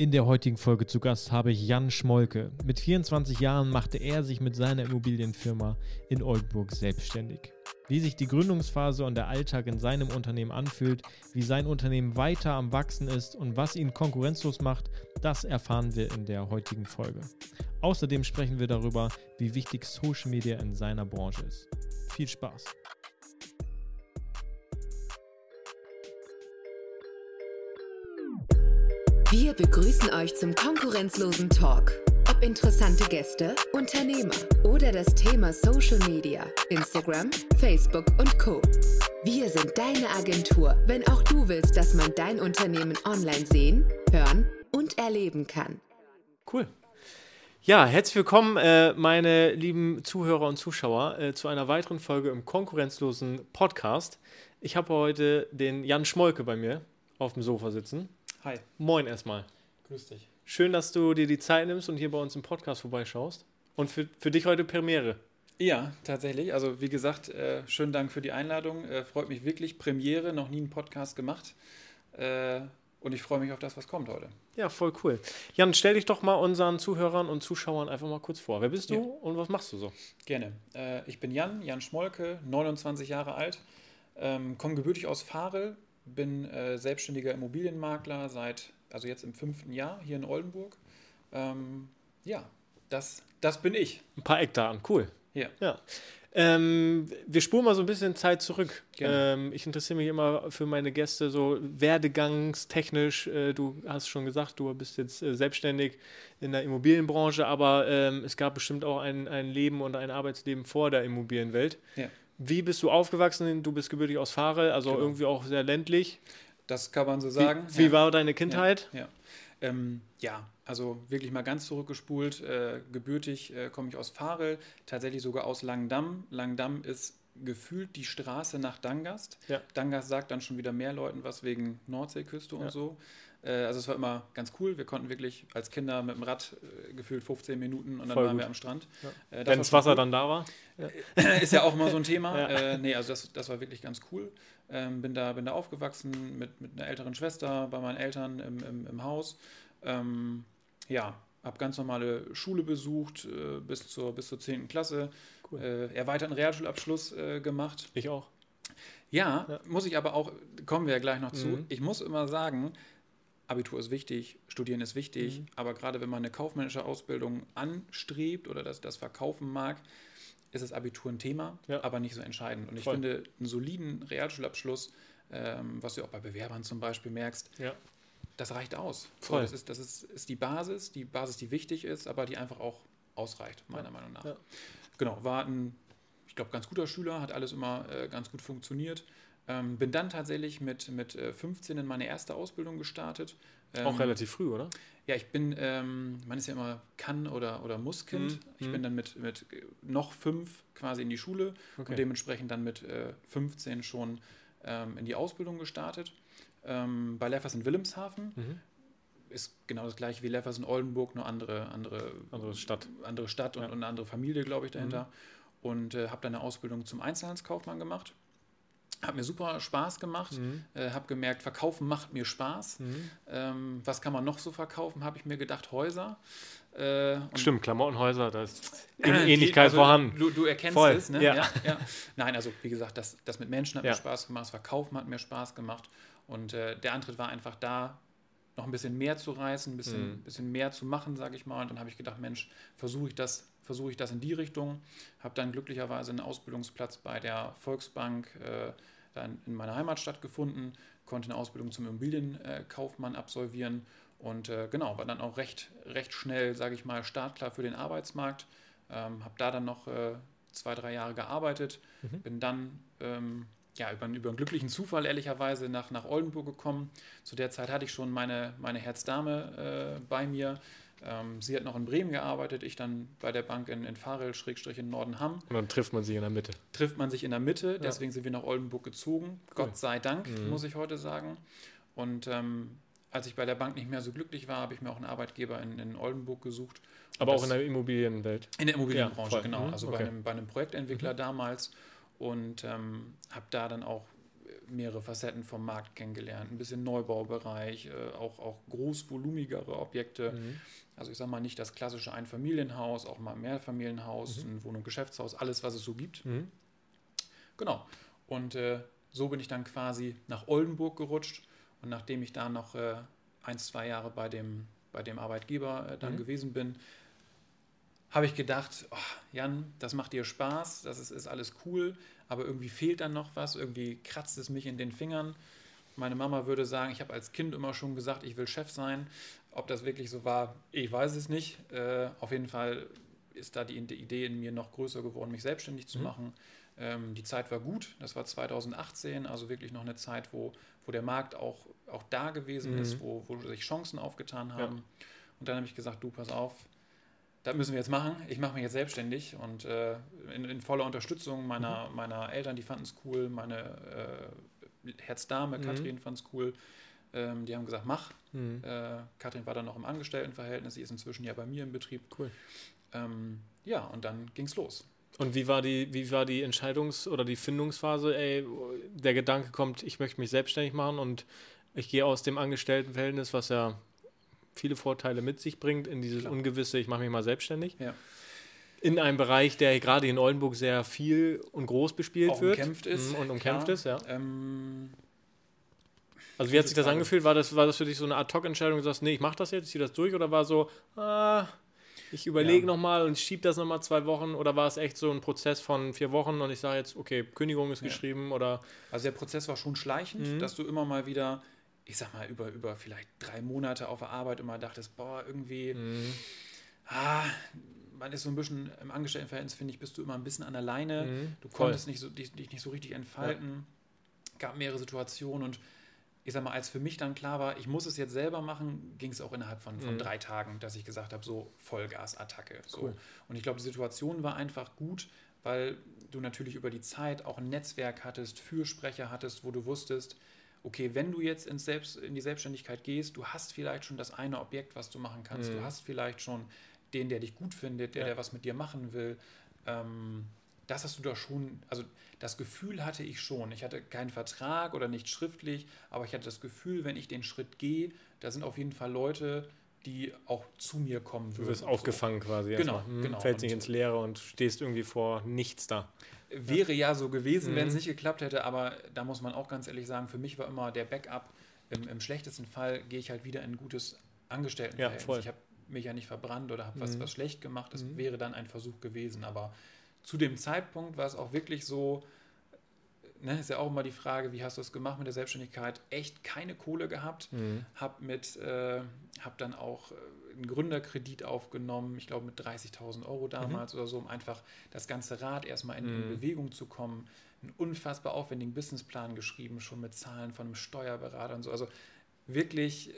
In der heutigen Folge zu Gast habe ich Jan Schmolke. Mit 24 Jahren machte er sich mit seiner Immobilienfirma in Oldenburg selbstständig. Wie sich die Gründungsphase und der Alltag in seinem Unternehmen anfühlt, wie sein Unternehmen weiter am Wachsen ist und was ihn konkurrenzlos macht, das erfahren wir in der heutigen Folge. Außerdem sprechen wir darüber, wie wichtig Social Media in seiner Branche ist. Viel Spaß! Wir begrüßen euch zum konkurrenzlosen Talk. Ob interessante Gäste, Unternehmer oder das Thema Social Media, Instagram, Facebook und Co. Wir sind deine Agentur, wenn auch du willst, dass man dein Unternehmen online sehen, hören und erleben kann. Cool. Ja, herzlich willkommen, äh, meine lieben Zuhörer und Zuschauer, äh, zu einer weiteren Folge im konkurrenzlosen Podcast. Ich habe heute den Jan Schmolke bei mir auf dem Sofa sitzen. Hi. Moin erstmal. Grüß dich. Schön, dass du dir die Zeit nimmst und hier bei uns im Podcast vorbeischaust. Und für, für dich heute Premiere. Ja, tatsächlich. Also wie gesagt, äh, schönen Dank für die Einladung. Äh, freut mich wirklich. Premiere, noch nie einen Podcast gemacht. Äh, und ich freue mich auf das, was kommt heute. Ja, voll cool. Jan, stell dich doch mal unseren Zuhörern und Zuschauern einfach mal kurz vor. Wer bist du ja. und was machst du so? Gerne. Äh, ich bin Jan, Jan Schmolke, 29 Jahre alt, ähm, komme gebürtig aus Farel, bin äh, selbstständiger Immobilienmakler seit, also jetzt im fünften Jahr hier in Oldenburg. Ähm, ja, das, das bin ich. Ein paar Eckdaten, cool. Ja. ja. Ähm, wir spuren mal so ein bisschen Zeit zurück. Ähm, ich interessiere mich immer für meine Gäste so werdegangstechnisch. Äh, du hast schon gesagt, du bist jetzt äh, selbstständig in der Immobilienbranche, aber ähm, es gab bestimmt auch ein, ein Leben und ein Arbeitsleben vor der Immobilienwelt. Ja. Wie bist du aufgewachsen? Du bist gebürtig aus Farel, also genau. irgendwie auch sehr ländlich. Das kann man so sagen. Wie, wie ja. war deine Kindheit? Ja, ja. Ähm, ja, also wirklich mal ganz zurückgespult. Äh, gebürtig äh, komme ich aus Farel, tatsächlich sogar aus Langdamm. Langdamm ist gefühlt die Straße nach Dangast. Ja. Dangast sagt dann schon wieder mehr Leuten was wegen Nordseeküste und so. Äh, also es war immer ganz cool. Wir konnten wirklich als Kinder mit dem Rad äh, gefühlt 15 Minuten und dann Voll waren gut. wir am Strand. Ja. Äh, Wenn das Wasser cool. dann da war. Ja. Ist ja auch immer so ein Thema. ja. Äh, nee, also das, das war wirklich ganz cool. Ähm, bin, da, bin da aufgewachsen mit, mit einer älteren Schwester bei meinen Eltern im, im, im Haus. Ähm, ja, habe ganz normale Schule besucht äh, bis, zur, bis zur 10. Klasse. Cool. Äh, erweiterten Realschulabschluss äh, gemacht. Ich auch. Ja, ja, muss ich aber auch, kommen wir ja gleich noch zu. Mhm. Ich muss immer sagen, Abitur ist wichtig, Studieren ist wichtig, Mhm. aber gerade wenn man eine kaufmännische Ausbildung anstrebt oder das, das verkaufen mag, ist das Abitur ein Thema, Ja. aber nicht so entscheidend. Und ich Voll. finde, einen soliden Realschulabschluss, ähm, was du auch bei Bewerbern zum Beispiel merkst, Ja. das reicht aus. So, Voll. das ist, das ist, ist die Basis, die Basis, die wichtig ist, aber die einfach auch ausreicht, meiner Meinung nach. Ja. Genau, war ein, ich glaube, ganz guter Schüler, hat alles immer äh, ganz gut funktioniert. Ähm, bin dann tatsächlich mit, mit äh, 15 in meine erste Ausbildung gestartet. Ähm, Auch relativ früh, oder? Ja, ich bin, ähm, man ist ja immer kann oder, oder muss Kind. Mhm, Ich mhm. bin dann mit, mit äh, noch fünf quasi in die Schule Okay. und dementsprechend dann mit äh, 15 schon ähm, in die Ausbildung gestartet. Ähm, bei Leffers in Wilhelmshaven Mhm. ist genau das gleiche wie Leffers in Oldenburg, nur andere, andere, Andere Stadt. andere Stadt und, Ja. Mhm. und eine andere Familie, glaube ich, dahinter. Und äh, habe dann eine Ausbildung zum Einzelhandelskaufmann gemacht. Hat mir super Spaß gemacht. Mhm. Äh, habe gemerkt, Verkaufen macht mir Spaß. Mhm. Ähm, was kann man noch so verkaufen? Habe ich mir gedacht, Häuser. Äh, und Stimmt, Klamottenhäuser, da ist Ähnlichkeit also, vorhanden. Du, du erkennst Voll, es, ne? ja. Ja. Ja, Nein, also wie gesagt, das, das mit Menschen hat mir Spaß gemacht, das Verkaufen hat mir Spaß gemacht. Und äh, der Antritt war einfach da, noch ein bisschen mehr zu reißen, ein bisschen, Mhm. bisschen mehr zu machen, sage ich mal. Und dann habe ich gedacht, Mensch, versuche ich das, versuche ich das in die Richtung. Habe dann glücklicherweise einen Ausbildungsplatz bei der Volksbank äh, dann in meiner Heimatstadt gefunden, konnte eine Ausbildung zum Immobilienkaufmann absolvieren und äh, genau, war dann auch recht, recht schnell, sage ich mal, startklar für den Arbeitsmarkt. Ähm, habe da dann noch äh, zwei, drei Jahre gearbeitet, Mhm. bin dann ähm, ja, über, einen- über einen glücklichen Zufall ehrlicherweise nach, nach Oldenburg gekommen. Zu der Zeit hatte ich schon meine, meine Herzdame äh, bei mir. Ähm, sie hat noch in Bremen gearbeitet, ich dann bei der Bank in, in Farel, Schrägstrich in Nordenham. Und dann trifft man sich in der Mitte. Trifft man sich in der Mitte, deswegen sind wir nach Oldenburg gezogen. Gott sei Dank, Mhm. muss ich heute sagen. Und ähm, als ich bei der Bank nicht mehr so glücklich war, habe ich mir auch einen Arbeitgeber in, in Oldenburg gesucht. Und Aber auch in der Immobilienwelt. in der Immobilienbranche, Ja, genau. Mhm, Also okay. bei, einem, bei einem Projektentwickler damals und ähm, habe da dann auch mehrere Facetten vom Markt kennengelernt, ein bisschen Neubaubereich, äh, auch, auch großvolumigere Objekte. Mhm. Also ich sage mal nicht das klassische Einfamilienhaus, auch mal Mehrfamilienhaus, mhm. ein Wohnung, Geschäftshaus, alles, was es so gibt. Mhm. Genau. Und äh, so bin ich dann quasi nach Oldenburg gerutscht. Und nachdem ich da noch äh, ein, zwei Jahre bei dem, bei dem Arbeitgeber äh, dann mhm. gewesen bin, habe ich gedacht, oh, Jan, das macht dir Spaß, das ist, ist alles cool, aber irgendwie fehlt dann noch was, irgendwie kratzt es mich in den Fingern. Meine Mama würde sagen, ich habe als Kind immer schon gesagt, ich will Chef sein. Ob das wirklich so war, ich weiß es nicht. Äh, auf jeden Fall ist da die Idee in mir noch größer geworden, mich selbstständig zu mhm. machen. Ähm, die Zeit war gut, das war 2018, also wirklich noch eine Zeit, wo, wo der Markt auch, auch da gewesen mhm. ist, wo, wo sich Chancen aufgetan haben. Ja. Und dann habe ich gesagt, du, pass auf, das müssen wir jetzt machen. Ich mache mich jetzt selbstständig und äh, in, in, voller Unterstützung meiner, mhm. meiner Eltern, die fanden es cool, meine äh, Herzdame, mhm. Katrin, fand es cool. Ähm, die haben gesagt, mach. Mhm. Äh, Katrin war dann noch im Angestelltenverhältnis, sie ist inzwischen ja bei mir im Betrieb. Cool. Ähm, ja, und dann ging es los. Und wie war die, wie war die Entscheidungs- oder die Findungsphase? Ey, der Gedanke kommt, ich möchte mich selbstständig machen und ich gehe aus dem Angestelltenverhältnis, was ja viele Vorteile mit sich bringt, in dieses Klar. Ungewisse, ich mache mich mal selbstständig. Ja. In einem Bereich, der gerade in Oldenburg sehr viel und groß bespielt Auch wird. Umkämpft ist. Mhm, und umkämpft Klar. ist, ja. Ähm, also wie hat sich das angefühlt? War das, war das für dich so eine Ad-Hoc-Entscheidung, du sagst, nee, ich mache das jetzt, ich ziehe das durch? Oder war so, ah, ich überlege ja. nochmal und schiebe das nochmal zwei Wochen? Oder war es echt so ein Prozess von vier Wochen und ich sage jetzt, okay, Kündigung ist ja. geschrieben? Oder also der Prozess war schon schleichend, mhm. dass du immer mal wieder ich sag mal, über, über vielleicht drei Monate auf der Arbeit immer dachtest, boah, irgendwie, mhm. ah, man ist so ein bisschen im Angestelltenverhältnis, finde ich, bist du immer ein bisschen an der Leine. Mhm. Du konntest nicht so, dich, dich, nicht so richtig entfalten. Ja. Gab mehrere Situationen und ich sag mal, als für mich dann klar war, ich muss es jetzt selber machen, ging es auch innerhalb von, von mhm. drei Tagen, dass ich gesagt habe, so Vollgas-Attacke. So. Cool. Und ich glaube, die Situation war einfach gut, weil du natürlich über die Zeit auch ein Netzwerk hattest, Fürsprecher hattest, wo du wusstest, okay, wenn du jetzt ins Selbst, in die Selbstständigkeit gehst, du hast vielleicht schon das eine Objekt, was du machen kannst, mhm. du hast vielleicht schon den, der dich gut findet, der, ja. der was mit dir machen will. Ähm, das hast du da schon, also das Gefühl hatte ich schon. Ich hatte keinen Vertrag oder nicht schriftlich, aber ich hatte das Gefühl, wenn ich den Schritt gehe, da sind auf jeden Fall Leute, die auch zu mir kommen würden. Du wirst aufgefangen so. quasi. Genau, hm, genau. Fällst nicht ins Leere und stehst irgendwie vor nichts da. Wäre ja so gewesen, mhm. wenn es nicht geklappt hätte, aber da muss man auch ganz ehrlich sagen, für mich war immer der Backup, im, im schlechtesten Fall gehe ich halt wieder in ein gutes Angestelltenverhältnis. Ja, ich habe mich ja nicht verbrannt oder habe mhm. was, was schlecht gemacht. Das mhm. wäre dann ein Versuch gewesen. Aber zu dem Zeitpunkt war es auch wirklich so, ne, ist ja auch immer die Frage, wie hast du es gemacht mit der Selbstständigkeit? Echt keine Kohle gehabt, mhm. habe mit, äh, habe dann auch äh, einen Gründerkredit aufgenommen, ich glaube mit 30.000 Euro mhm. damals mhm. oder so, um einfach das ganze Rad erstmal in, mhm. in Bewegung zu kommen. Einen unfassbar aufwendigen Businessplan geschrieben, schon mit Zahlen von einem Steuerberater und so. Also wirklich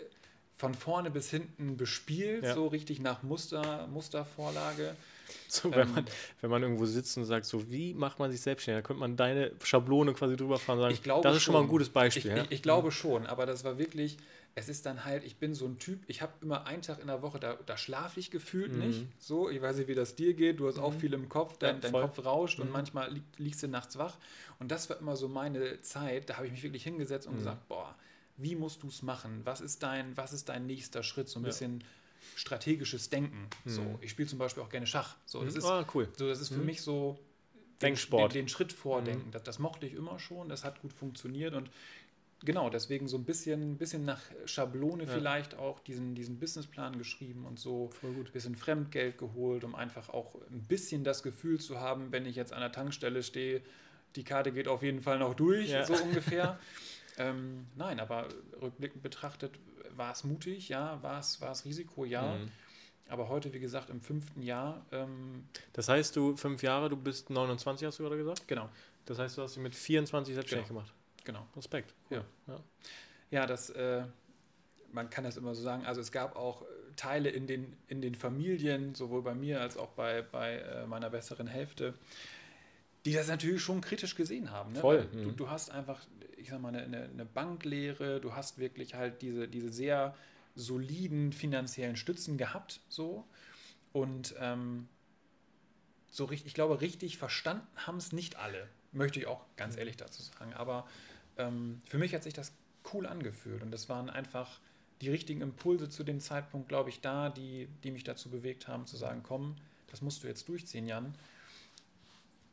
von vorne bis hinten bespielt, ja. so richtig nach Muster, Mustervorlage. So, wenn, ähm, man, wenn man irgendwo sitzt und sagt, so wie macht man sich selbstständig, da könnte man deine Schablone quasi drüber fahren und sagen, ich glaube das ist schon mal ein gutes Beispiel. Ich, ja? ich, ich glaube schon, aber das war wirklich, es ist dann halt, ich bin so ein Typ, ich habe immer einen Tag in der Woche, da, da schlafe ich gefühlt mhm. nicht. So, ich weiß nicht, wie das dir geht, du hast mhm. auch viel im Kopf, dein, ja, dein Kopf rauscht mhm. und manchmal lieg, liegst du nachts wach. Und das war immer so meine Zeit, da habe ich mich wirklich hingesetzt und mhm. gesagt, boah, wie musst du es machen? Was ist dein, was ist dein nächster Schritt? So ein ja. bisschen strategisches Denken. So, mhm. ich spiele zum Beispiel auch gerne Schach. So, das mhm. ist, oh, cool. so, das ist für mich so Denksport. Den, den Schritt vordenken. Mhm. Das, das, mochte ich immer schon, das hat gut funktioniert und genau, deswegen so ein bisschen, bisschen nach Schablone ja. vielleicht auch diesen, diesen Businessplan geschrieben und so ein bisschen Fremdgeld geholt, um einfach auch ein bisschen das Gefühl zu haben, wenn ich jetzt an der Tankstelle stehe, die Karte geht auf jeden Fall noch durch, ja. so ungefähr. ähm, nein, aber rückblickend betrachtet war es mutig, ja, war es, war es Risiko, ja. Mhm. Aber heute, wie gesagt, im fünften Jahr. Ähm, das heißt, du fünf Jahre, du bist 29, hast du gerade gesagt? Genau. Das heißt, du hast dich mit 24 selbstständig genau. gemacht. Genau. Respekt. Cool. Ja. ja. Ja, das, äh, man kann das immer so sagen. Also es gab auch äh, Teile in den, in den Familien, sowohl bei mir als auch bei, bei äh, meiner besseren Hälfte, die das natürlich schon kritisch gesehen haben. Ne? Voll. Du, mhm. du, hast einfach, ich sag mal, eine, eine Banklehre, du hast wirklich halt diese, diese sehr soliden finanziellen Stützen gehabt, so. Und ähm, so richtig, ich glaube, richtig verstanden haben es nicht alle, möchte ich auch ganz mhm. ehrlich dazu sagen. Aber ähm, für mich hat sich das cool angefühlt und das waren einfach die richtigen Impulse zu dem Zeitpunkt, glaube ich, da, die, die mich dazu bewegt haben, zu sagen, komm, das musst du jetzt durchziehen, Jan.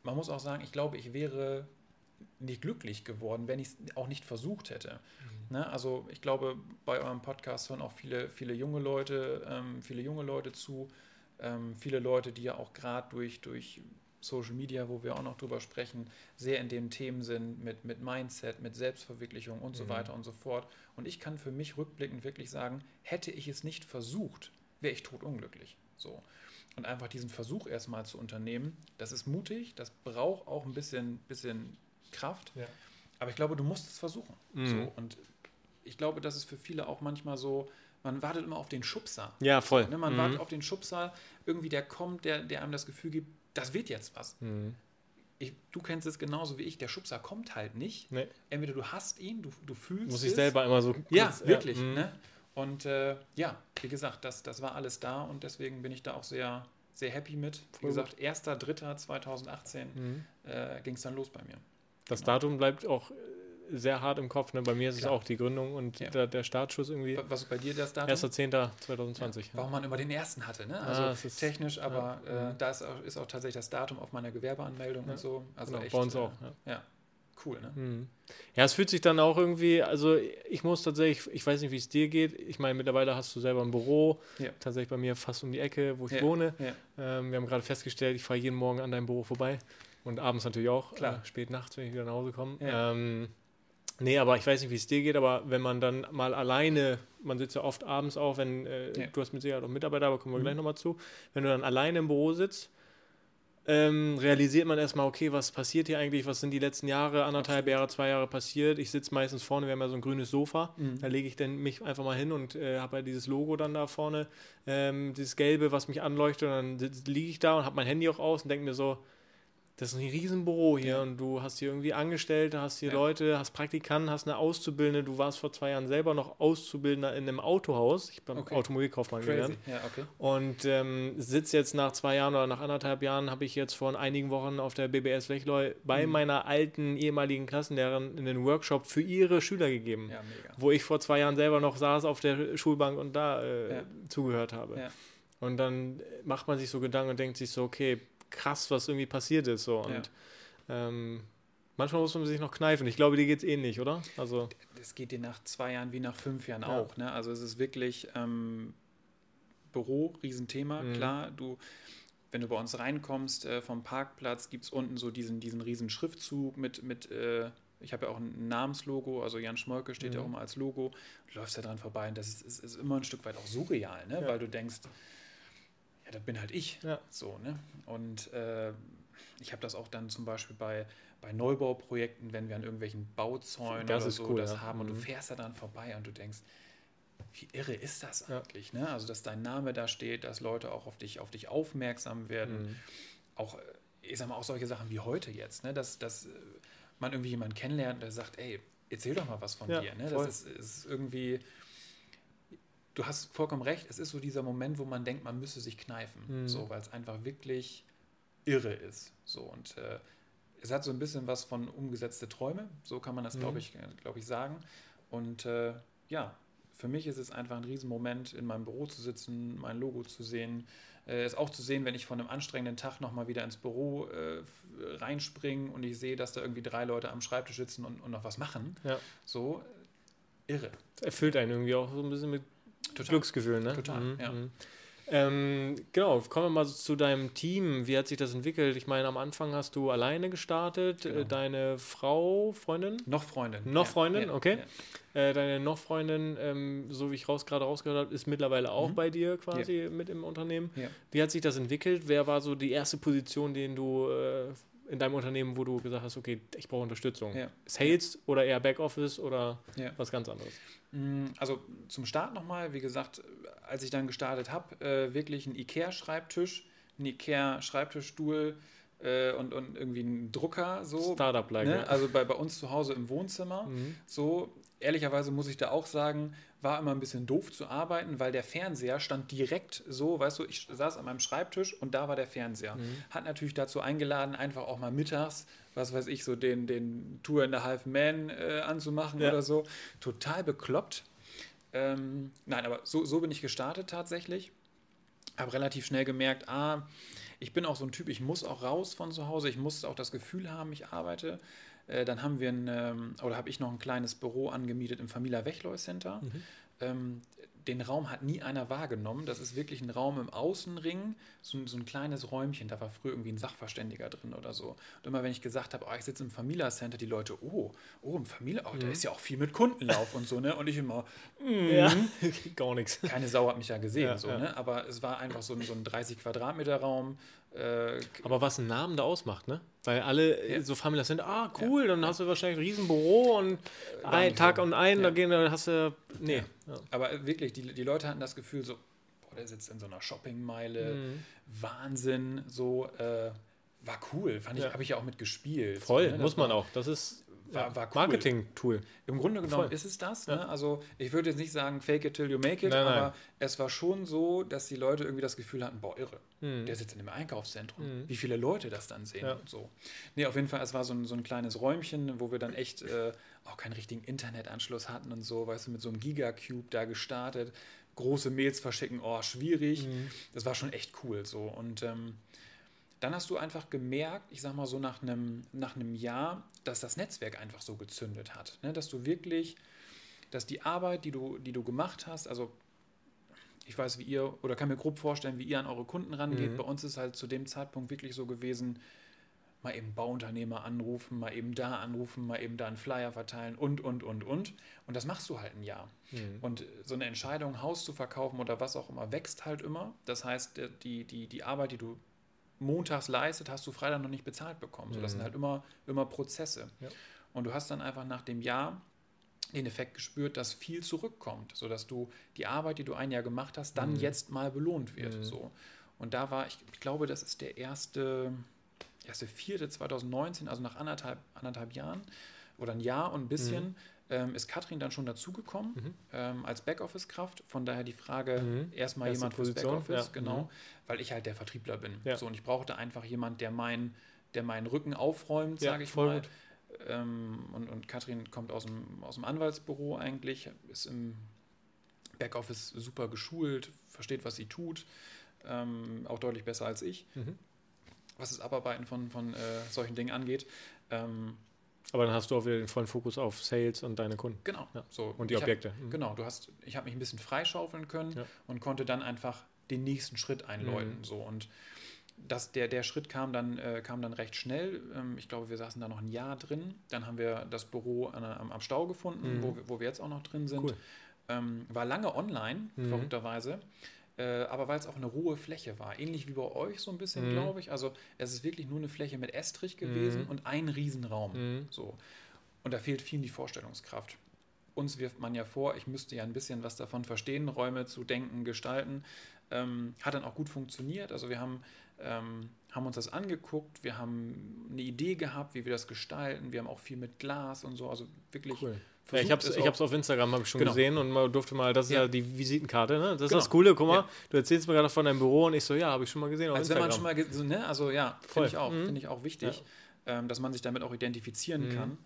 Man muss auch sagen, ich glaube, ich wäre nicht glücklich geworden, wenn ich es auch nicht versucht hätte. Mhm. Ne? Also ich glaube, bei eurem Podcast hören auch viele, viele junge Leute, ähm, viele junge Leute zu, ähm, viele Leute, die ja auch gerade durch, durch Social Media, wo wir auch noch drüber sprechen, sehr in den Themen sind mit, mit Mindset, mit Selbstverwirklichung und so mhm. weiter und so fort. Und ich kann für mich rückblickend wirklich sagen, hätte ich es nicht versucht, wäre ich totunglücklich. So. Und einfach diesen Versuch erstmal zu unternehmen, das ist mutig, das braucht auch ein bisschen, bisschen Kraft. Ja. Aber ich glaube, du musst es versuchen. Mhm. So. Und ich glaube, das ist für viele auch manchmal so, man wartet immer auf den Schubser. Ja, voll. Ne? Man mhm. wartet auf den Schubser, irgendwie der kommt, der, der einem das Gefühl gibt, das wird jetzt was. Mhm. Ich, du kennst es genauso wie ich, der Schubser kommt halt nicht. Nee. Entweder du hast ihn, du, du fühlst Muss ich selber immer so kurz, Ja, wirklich. Ja. Mhm. Ne? Und äh, ja, wie gesagt, das, das war alles da und deswegen bin ich da auch sehr, sehr happy mit. Wie Voll gesagt, 1.3.2018 mhm. äh, ging es dann los bei mir. Das genau. Datum bleibt auch sehr hart im Kopf. Ne? Bei mir ist Klar. es auch die Gründung und ja. der, der, Startschuss irgendwie. Was ist bei dir das Datum? 1.10.2020. Ja. Warum man immer den ersten hatte, ne? Also ah, ist, technisch, aber ja. äh, da ist auch, ist auch, tatsächlich das Datum auf meiner Gewerbeanmeldung und so. Also genau, echt, bei uns auch. Äh, ja. Cool, ne? Mhm. Ja, es fühlt sich dann auch irgendwie, also ich muss tatsächlich, ich weiß nicht, wie es dir geht. Ich meine, mittlerweile hast du selber ein Büro, ja. tatsächlich bei mir fast um die Ecke, wo ich ja. wohne. Ja. Ähm, wir haben gerade festgestellt, ich fahre jeden Morgen an deinem Büro vorbei und abends natürlich auch, Klar. Äh, spät nachts, wenn ich wieder nach Hause komme. Ähm, Nee, aber ich weiß nicht, wie es dir geht, aber wenn man dann mal alleine, man sitzt ja oft abends auch, wenn, äh, ja. du hast mit Sicherheit auch Mitarbeiter, aber kommen wir mhm. gleich nochmal zu, wenn du dann alleine im Büro sitzt, ähm, realisiert man erstmal, okay, was passiert hier eigentlich, was sind die letzten Jahre, anderthalb. Jahre, zwei Jahre passiert. Ich sitze meistens vorne, wir haben ja so ein grünes Sofa, mhm. da lege ich dann mich einfach mal hin und äh, habe ja dieses Logo dann da vorne, ähm, dieses Gelbe, was mich anleuchtet und dann liege ich da und habe mein Handy auch aus und denke mir so, das ist ein Riesenbüro hier ja. und du hast hier irgendwie Angestellte, hast hier ja. Leute, hast Praktikanten, hast eine Auszubildende. Du warst vor zwei Jahren selber noch Auszubildender in einem Autohaus. Ich bin okay. Automobilkaufmann Crazy. gelernt. Ja, okay. Und ähm, sitze jetzt nach zwei Jahren oder nach anderthalb Jahren, habe ich jetzt vor einigen Wochen auf der BBS Wechleu bei mhm. meiner alten ehemaligen Klassenlehrerin einen Workshop für ihre Schüler gegeben. Ja. Wo ich vor zwei Jahren selber noch saß auf der Schulbank und da äh, zugehört habe. Und dann macht man sich so Gedanken und denkt sich so, okay, krass, was irgendwie passiert ist. So. Und ja. ähm, manchmal muss man sich noch kneifen. Ich glaube, dir geht es ähnlich, oder? Also es geht dir nach zwei Jahren wie nach fünf Jahren ja. auch. Ne? Also es ist wirklich ähm, Büro, Riesenthema. Mhm. Klar, du wenn du bei uns reinkommst äh, vom Parkplatz, gibt es unten so diesen, diesen riesen Schriftzug mit, mit äh, ich habe ja auch ein Namenslogo, also Jan Schmolke steht mhm. ja auch immer als Logo. Du läufst ja dran vorbei und das ist, ist, ist immer ein Stück weit auch surreal, ne? Ja. weil du denkst, ja, das bin halt ich. Ja. So, ne? Und äh, ich habe das auch dann zum Beispiel bei, bei Neubauprojekten, wenn wir an irgendwelchen Bauzäunen das oder so cool, das ja. haben und mhm. du fährst da dann vorbei und du denkst, wie irre ist das eigentlich? Ne? Also, dass dein Name da steht, dass Leute auch auf dich, auf dich aufmerksam werden. Mhm. Auch, ich sag mal, auch solche Sachen wie heute jetzt, ne? dass, dass äh, man irgendwie jemanden kennenlernt, der sagt, ey, erzähl doch mal was von dir. Ne? Das ist, ist irgendwie du hast vollkommen recht, es ist so dieser Moment, wo man denkt, man müsse sich kneifen, mhm. so, weil es einfach wirklich irre ist. So, und äh, es hat so ein bisschen was von umgesetzte Träume, so kann man das, mhm. glaube ich, glaub ich, sagen. Und äh, ja, für mich ist es einfach ein Riesenmoment, in meinem Büro zu sitzen, mein Logo zu sehen, äh, es auch zu sehen, wenn ich von einem anstrengenden Tag nochmal wieder ins Büro äh, reinspringe und ich sehe, dass da irgendwie drei Leute am Schreibtisch sitzen und, und noch was machen. Ja. So, irre. erfüllt einen irgendwie auch so ein bisschen mit Total. Glücksgefühl, ne? Total, mhm. ja. Mhm. Ähm, genau, kommen wir mal zu deinem Team. Wie hat sich das entwickelt? Ich meine, am Anfang hast du alleine gestartet. Genau. Deine Frau, Freundin? Noch Freundin. Noch ja, Freundin, ja, okay. Ja. Äh, deine noch Freundin, ähm, so wie ich raus, gerade rausgehört habe, ist mittlerweile auch mhm. bei dir quasi mit im Unternehmen. Wie hat sich das entwickelt? Wer war so die erste Position, den du äh, in deinem Unternehmen, wo du gesagt hast, okay, ich brauche Unterstützung? Sales oder eher Backoffice oder was ganz anderes? Mm, also zum Start nochmal, wie gesagt, als ich dann gestartet habe, äh, wirklich ein IKEA-Schreibtisch, ein IKEA-Schreibtischstuhl äh, und, und irgendwie ein Drucker. So, Startup-like. Ne? Also bei, bei uns zu Hause im Wohnzimmer. Mhm. So, ehrlicherweise muss ich da auch sagen, war immer ein bisschen doof zu arbeiten, weil der Fernseher stand direkt so, weißt du, ich saß an meinem Schreibtisch und da war der Fernseher. Mhm. Hat natürlich dazu eingeladen, einfach auch mal mittags, was weiß ich, so den, den Tour in the Half Man äh, anzumachen ja. oder so. Total bekloppt. Ähm, nein, aber so, so bin ich gestartet tatsächlich. Habe relativ schnell gemerkt, ah, ich bin auch so ein Typ, ich muss auch raus von zu Hause, ich muss auch das Gefühl haben, ich arbeite. Äh, dann haben wir ein, ähm, oder habe ich noch ein kleines Büro angemietet im Familia Wechleu Center. Mhm. Ähm, den Raum hat nie einer wahrgenommen. Das ist wirklich ein Raum im Außenring, so, so, ein kleines Räumchen. Da war früher irgendwie ein Sachverständiger drin oder so. Und immer wenn ich gesagt habe, oh, ich sitze im Familia Center, die Leute, oh, oh, im Familia, oh, mhm. da ist ja auch viel mit Kundenlauf und so, ne? Und ich immer, mm, ja, gar nichts. Keine Sau hat mich ja gesehen, ja, so, ja. ne? Aber es war einfach so ein, so ein 30 Quadratmeter Raum äh, aber was einen Namen da ausmacht, ne? Weil alle ja. so Family sind, ah, cool, ja. dann hast du wahrscheinlich ein Riesenbüro und äh, ein Tag und ein, ja. da gehen, da hast du. Nee. Aber wirklich, die, die Leute hatten das Gefühl, so, boah, der sitzt in so einer Shoppingmeile, mhm. Wahnsinn, so, äh, war cool, fand ich, habe ich ja auch mitgespielt. Voll, so, ne? muss man auch. Das ist war, war cool. Marketing-Tool. Im Grunde genommen Voll. ist es das. Ne? Ja. Also ich würde jetzt nicht sagen, fake it till you make it, nein, aber nein. es war schon so, dass die Leute irgendwie das Gefühl hatten, boah, irre, mhm. der sitzt in dem Einkaufszentrum. Mhm. Wie viele Leute das dann sehen ja. und so. Nee, auf jeden Fall, es war so ein, so ein kleines Räumchen, wo wir dann echt äh, auch keinen richtigen Internetanschluss hatten und so, weißt du, mit so einem Gigacube da gestartet. Große Mails verschicken, oh, schwierig. Mhm. Das war schon echt cool so. Und ähm, dann hast du einfach gemerkt, ich sag mal so nach einem, nach einem Jahr, dass das Netzwerk einfach so gezündet hat. Ne? Dass du wirklich, dass die Arbeit, die du, die du gemacht hast, also ich weiß, wie ihr, oder kann mir grob vorstellen, wie ihr an eure Kunden rangeht. Mhm. Bei uns ist halt zu dem Zeitpunkt wirklich so gewesen, mal eben Bauunternehmer anrufen, mal eben da anrufen, mal eben da einen Flyer verteilen und, und, und, und. Und das machst du halt ein Jahr. Mhm. Und so eine Entscheidung, Haus zu verkaufen oder was auch immer, wächst halt immer. Das heißt, die, die, die Arbeit, die du montags leistet, hast du Freitag noch nicht bezahlt bekommen. So, das sind mhm. halt immer, immer Prozesse. Ja. Und du hast dann einfach nach dem Jahr den Effekt gespürt, dass viel zurückkommt, sodass du die Arbeit, die du ein Jahr gemacht hast, dann mhm. jetzt mal belohnt wird. Mhm. So. Und da war, ich, ich, glaube, das ist der erste, erste vierte 2019, also nach anderthalb, anderthalb Jahren oder ein Jahr und ein bisschen, mhm ähm, ist Katrin dann schon dazugekommen mhm. ähm, als Backoffice-Kraft. Von daher die Frage, mhm. erstmal jemand fürs Backoffice, ja. genau, mhm. weil ich halt der Vertriebler bin. Ja. So, und ich brauchte einfach jemand, der, mein, der meinen Rücken aufräumt, ja, sage ich mal. Ähm, und, und Katrin kommt aus dem, aus dem Anwaltsbüro eigentlich, ist im Backoffice super geschult, versteht, was sie tut, ähm, auch deutlich besser als ich, mhm. was das Abarbeiten von, von äh, solchen Dingen angeht. Ähm, aber dann hast du auch wieder den vollen Fokus auf Sales und deine Kunden. Genau. Ja. So. Und die Objekte. Hab, mhm. Genau, du hast, ich habe mich ein bisschen freischaufeln können ja. und konnte dann einfach den nächsten Schritt einläuten. Mhm. So. Und das, der, der Schritt kam dann, äh, kam dann recht schnell. Ähm, ich glaube, wir saßen da noch ein Jahr drin. Dann haben wir das Büro an, am, am Stau gefunden, mhm. wo, wo wir jetzt auch noch drin sind. Cool. Ähm, war lange online, mhm. verrückterweise. Äh, aber weil es auch eine rohe Fläche war. Ähnlich wie bei euch so ein bisschen, mhm. glaube ich. Also es ist wirklich nur eine Fläche mit Estrich gewesen mhm. und ein Riesenraum. Mhm. So. Und da fehlt vielen die Vorstellungskraft. Uns wirft man ja vor, ich müsste ja ein bisschen was davon verstehen, Räume zu denken, gestalten. Ähm, hat dann auch gut funktioniert. Also wir haben, ähm, haben uns das angeguckt, wir haben eine Idee gehabt, wie wir das gestalten. Wir haben auch viel mit Glas und so. Also wirklich cool. Ja, ich habe es ich auf Instagram hab ich schon genau. gesehen und man durfte mal, das ist ja, ja die Visitenkarte, ne? Das genau. ist das Coole, guck mal, ja. du erzählst mir gerade von deinem Büro und ich so, ja, habe ich schon mal gesehen auf also Instagram. wenn man schon mal, so, ne? Also ja, finde ich auch, mhm. finde ich auch wichtig, ähm, dass man sich damit auch identifizieren mhm. kann.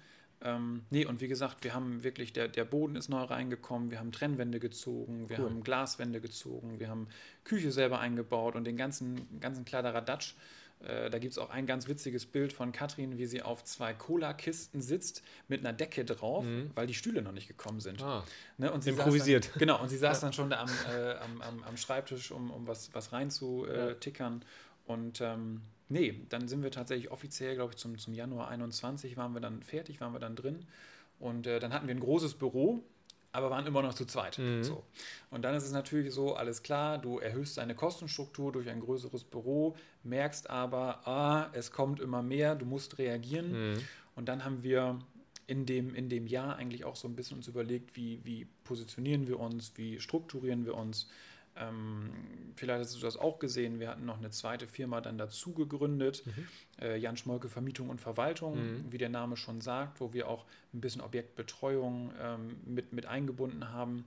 Ähm, nee, und wie gesagt, wir haben wirklich, der, der Boden ist neu reingekommen, wir haben Trennwände gezogen, wir cool. haben Glaswände gezogen, wir haben Küche selber eingebaut und den ganzen, ganzen Kladderadatsch. Äh, da gibt es auch ein ganz witziges Bild von Katrin, wie sie auf zwei Cola-Kisten sitzt mit einer Decke drauf, mhm. weil die Stühle noch nicht gekommen sind. Ah, ne? und improvisiert. Dann, genau, und sie saß ja. dann schon da am, äh, am, am, am, Schreibtisch, um, um was, was reinzutickern. Äh, und ähm, nee, dann sind wir tatsächlich offiziell, glaube ich, zum, zum Januar 21 waren wir dann fertig, waren wir dann drin. Und äh, dann hatten wir ein großes Büro aber waren immer noch zu zweit. Mhm. So. Und dann ist es natürlich so, alles klar, du erhöhst deine Kostenstruktur durch ein größeres Büro, merkst aber, ah, es kommt immer mehr, du musst reagieren. Mhm. Und dann haben wir in dem, in dem Jahr eigentlich auch so ein bisschen uns überlegt, wie, wie positionieren wir uns, wie strukturieren wir uns, ähm, vielleicht hast du das auch gesehen. Wir hatten noch eine zweite Firma dann dazu gegründet, mhm. äh, Jan Schmolke Vermietung und Verwaltung, mhm. wie der Name schon sagt, wo wir auch ein bisschen Objektbetreuung ähm, mit, mit eingebunden haben.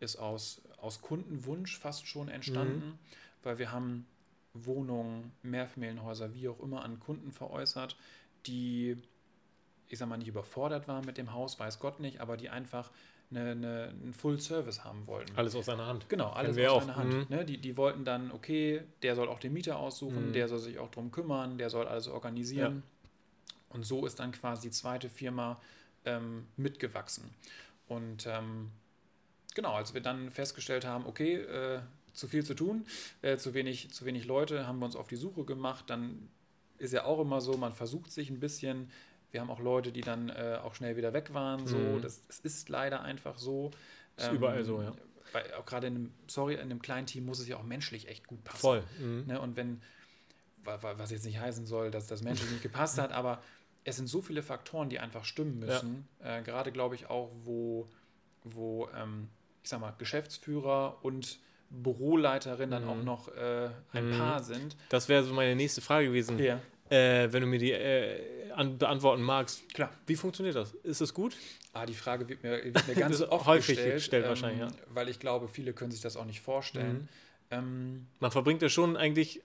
ist aus, aus Kundenwunsch fast schon entstanden, mhm. weil wir haben Wohnungen, Mehrfamilienhäuser, wie auch immer, an Kunden veräußert, die, ich sag mal, nicht überfordert waren mit dem Haus, weiß Gott nicht, aber die einfach eine, eine, einen Full Service haben wollten. Alles aus seiner Hand. Genau, alles aus seiner Hand. Mhm. Ne, die, die wollten dann, okay, der soll auch den Mieter aussuchen, mhm. der soll sich auch drum kümmern, der soll alles organisieren. Ja. Und so ist dann quasi die zweite Firma ähm, mitgewachsen. Und ähm, genau, als wir dann festgestellt haben, okay, äh, zu viel zu tun, äh, zu, wenig, zu wenig Leute, haben wir uns auf die Suche gemacht. Dann ist ja auch immer so, man versucht sich ein bisschen. Wir haben auch Leute, die dann äh, auch schnell wieder weg waren. So, mhm. das, das, ist leider einfach so. Ist ähm, überall so, ja. Weil auch gerade in einem, sorry, in einem kleinen Team muss es ja auch menschlich echt gut passen. Voll. Mhm. Ne? Und wenn, was jetzt nicht heißen soll, dass das menschlich nicht gepasst hat, aber es sind so viele Faktoren, die einfach stimmen müssen. Ja. Äh, gerade glaube ich auch, wo, wo ähm, ich sag mal, Geschäftsführer und Büroleiterin dann mhm. auch noch äh, ein mhm. Paar sind. Das wäre so meine nächste Frage gewesen. Ja. Äh, wenn du mir die äh, an, beantworten magst. Klar. Wie funktioniert das? Ist das gut? Ah, die Frage wird mir, wird mir ganz oft häufig gestellt, gestellt ähm, wahrscheinlich, ja. weil ich glaube, viele können sich das auch nicht vorstellen. Mhm. Ähm, Man verbringt ja schon eigentlich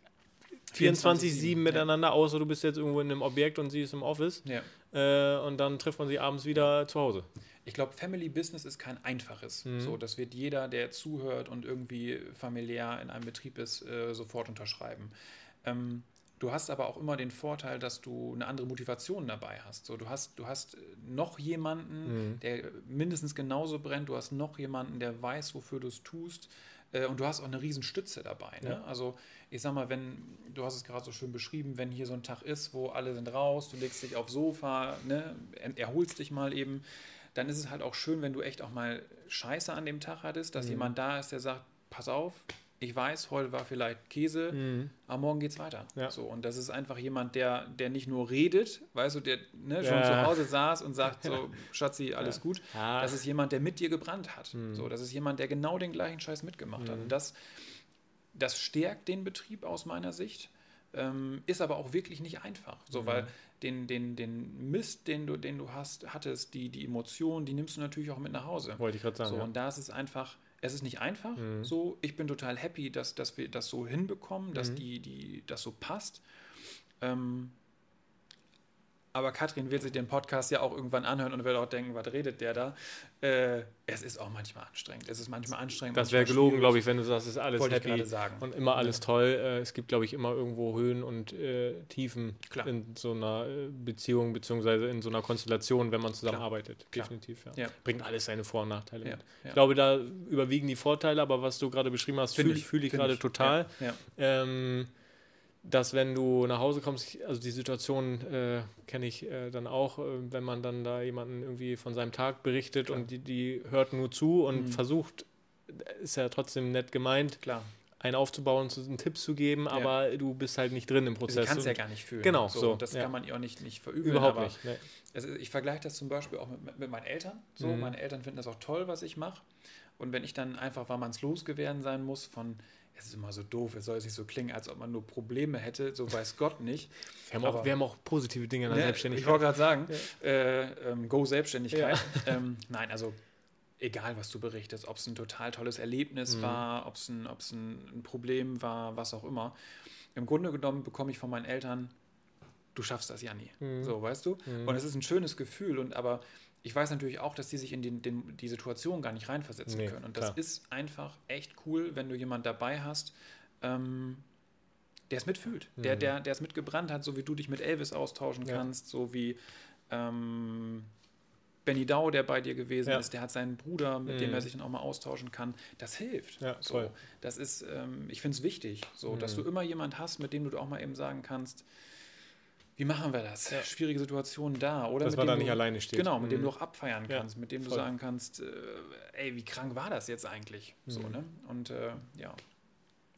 24-7 miteinander, ja. außer du bist jetzt irgendwo in einem Objekt und sie ist im Office. Ja. Äh, und dann trifft man sie abends wieder zu Hause ich glaube, Family Business ist kein einfaches. Mhm. So, das wird jeder, der zuhört und irgendwie familiär in einem Betrieb ist, äh, sofort unterschreiben. Ähm, du hast aber auch immer den Vorteil, dass du eine andere Motivation dabei hast. So, du hast, du hast noch jemanden, mhm. der mindestens genauso brennt. Du hast noch jemanden, der weiß, wofür du es tust. Äh, und du hast auch eine Riesenstütze dabei. Ne? Ja. Also ich sag mal, wenn, du hast es gerade so schön beschrieben, wenn hier so ein Tag ist, wo alle sind raus, du legst dich aufs Sofa, ne, erholst dich mal eben, dann ist es halt auch schön, wenn du echt auch mal Scheiße an dem Tag hattest, dass mhm. jemand da ist, der sagt, pass auf, ich weiß, heute war vielleicht Käse, mhm. aber morgen geht's weiter. Ja. So, und das ist einfach jemand, der, der nicht nur redet, weißt du, der ne, schon ja. zu Hause saß und sagt so, Schatzi, alles ja. gut. Das ist jemand, der mit dir gebrannt hat. Mhm. So, das ist jemand, der genau den gleichen Scheiß mitgemacht hat. Und mhm. das, das stärkt den Betrieb aus meiner Sicht. Ähm, ist aber auch wirklich nicht einfach. So, mhm. weil den, den, den Mist, den du, den du hast, hattest, die, die Emotionen, die nimmst du natürlich auch mit nach Hause. Wollte ich gerade sagen. So. Und da ist es einfach, es ist nicht einfach. Mhm. So, ich bin total happy, dass, dass wir das so hinbekommen, dass mhm. die, die, das so passt. Ähm, aber Katrin wird sich den Podcast ja auch irgendwann anhören und wird auch denken, was redet der da? Äh, es ist auch manchmal anstrengend. Es ist manchmal anstrengend. Das wäre gelogen, glaube ich, wenn du sagst, es ist alles Wollte happy sagen. und immer alles ja. toll. Äh, es gibt, glaube ich, immer irgendwo Höhen und äh, Tiefen Klar. in so einer äh, Beziehung beziehungsweise in so einer Konstellation, wenn man zusammenarbeitet. Definitiv, ja. ja. Bringt alles seine Vor- und Nachteile mit. Ich glaube, da überwiegen die Vorteile, aber was du gerade beschrieben hast, fühle ich, fühl ich gerade total. Ähm, dass wenn du nach Hause kommst, also die Situation äh, kenne ich äh, dann auch, äh, wenn man dann da jemanden irgendwie von seinem Tag berichtet Klar. und die, die hört nur zu und mhm. versucht, ist ja trotzdem nett gemeint, Klar. einen aufzubauen, einen Tipp zu geben, ja. aber du bist halt nicht drin im Prozess. Du kannst ja gar nicht fühlen. Genau, so. so das ja. kann man ja auch nicht, nicht verüben. Überhaupt nicht. Nee. Also ich vergleiche das zum Beispiel auch mit, mit meinen Eltern. So, mhm. meine Eltern finden das auch toll, was ich mache. Und wenn ich dann einfach, weil man es losgeworden sein muss, von es ist immer so doof, es soll jetzt nicht so klingen, als ob man nur Probleme hätte, so weiß Gott nicht. Wir haben, auch, wir haben auch positive Dinge in der ne, Selbstständigkeit. Ich wollte gerade sagen, ja. äh, ähm, Go Selbstständigkeit. Ja. Ähm, nein, also egal, was du berichtest, ob es ein total tolles Erlebnis mhm. war, ob es ein, ein, Problem war, was auch immer. Im Grunde genommen bekomme ich von meinen Eltern, du schaffst das, Janni. Mhm. So, weißt du? Mhm. Und es ist ein schönes Gefühl, und aber ich weiß natürlich auch, dass die sich in den, den, die Situation gar nicht reinversetzen nee, können. Und das ist einfach echt cool, wenn du jemanden dabei hast, ähm, der es mitfühlt, mhm. der, der, der es mitgebrannt hat, so wie du dich mit Elvis austauschen ja. kannst, so wie ähm, Benny Dau, der bei dir gewesen ja. ist, der hat seinen Bruder, mit mhm. dem er sich dann auch mal austauschen kann. Das hilft. Ja, so, das ist, ähm, ich finde es wichtig, so, mhm. dass du immer jemanden hast, mit dem du auch mal eben sagen kannst, wie machen wir das? Ja. Schwierige Situation da. Oder Dass man da nicht alleine steht. Genau, mit mhm. dem du auch abfeiern kannst, ja, mit dem voll. du sagen kannst, äh, ey, wie krank war das jetzt eigentlich? Mhm. So, ne? Und äh, ja,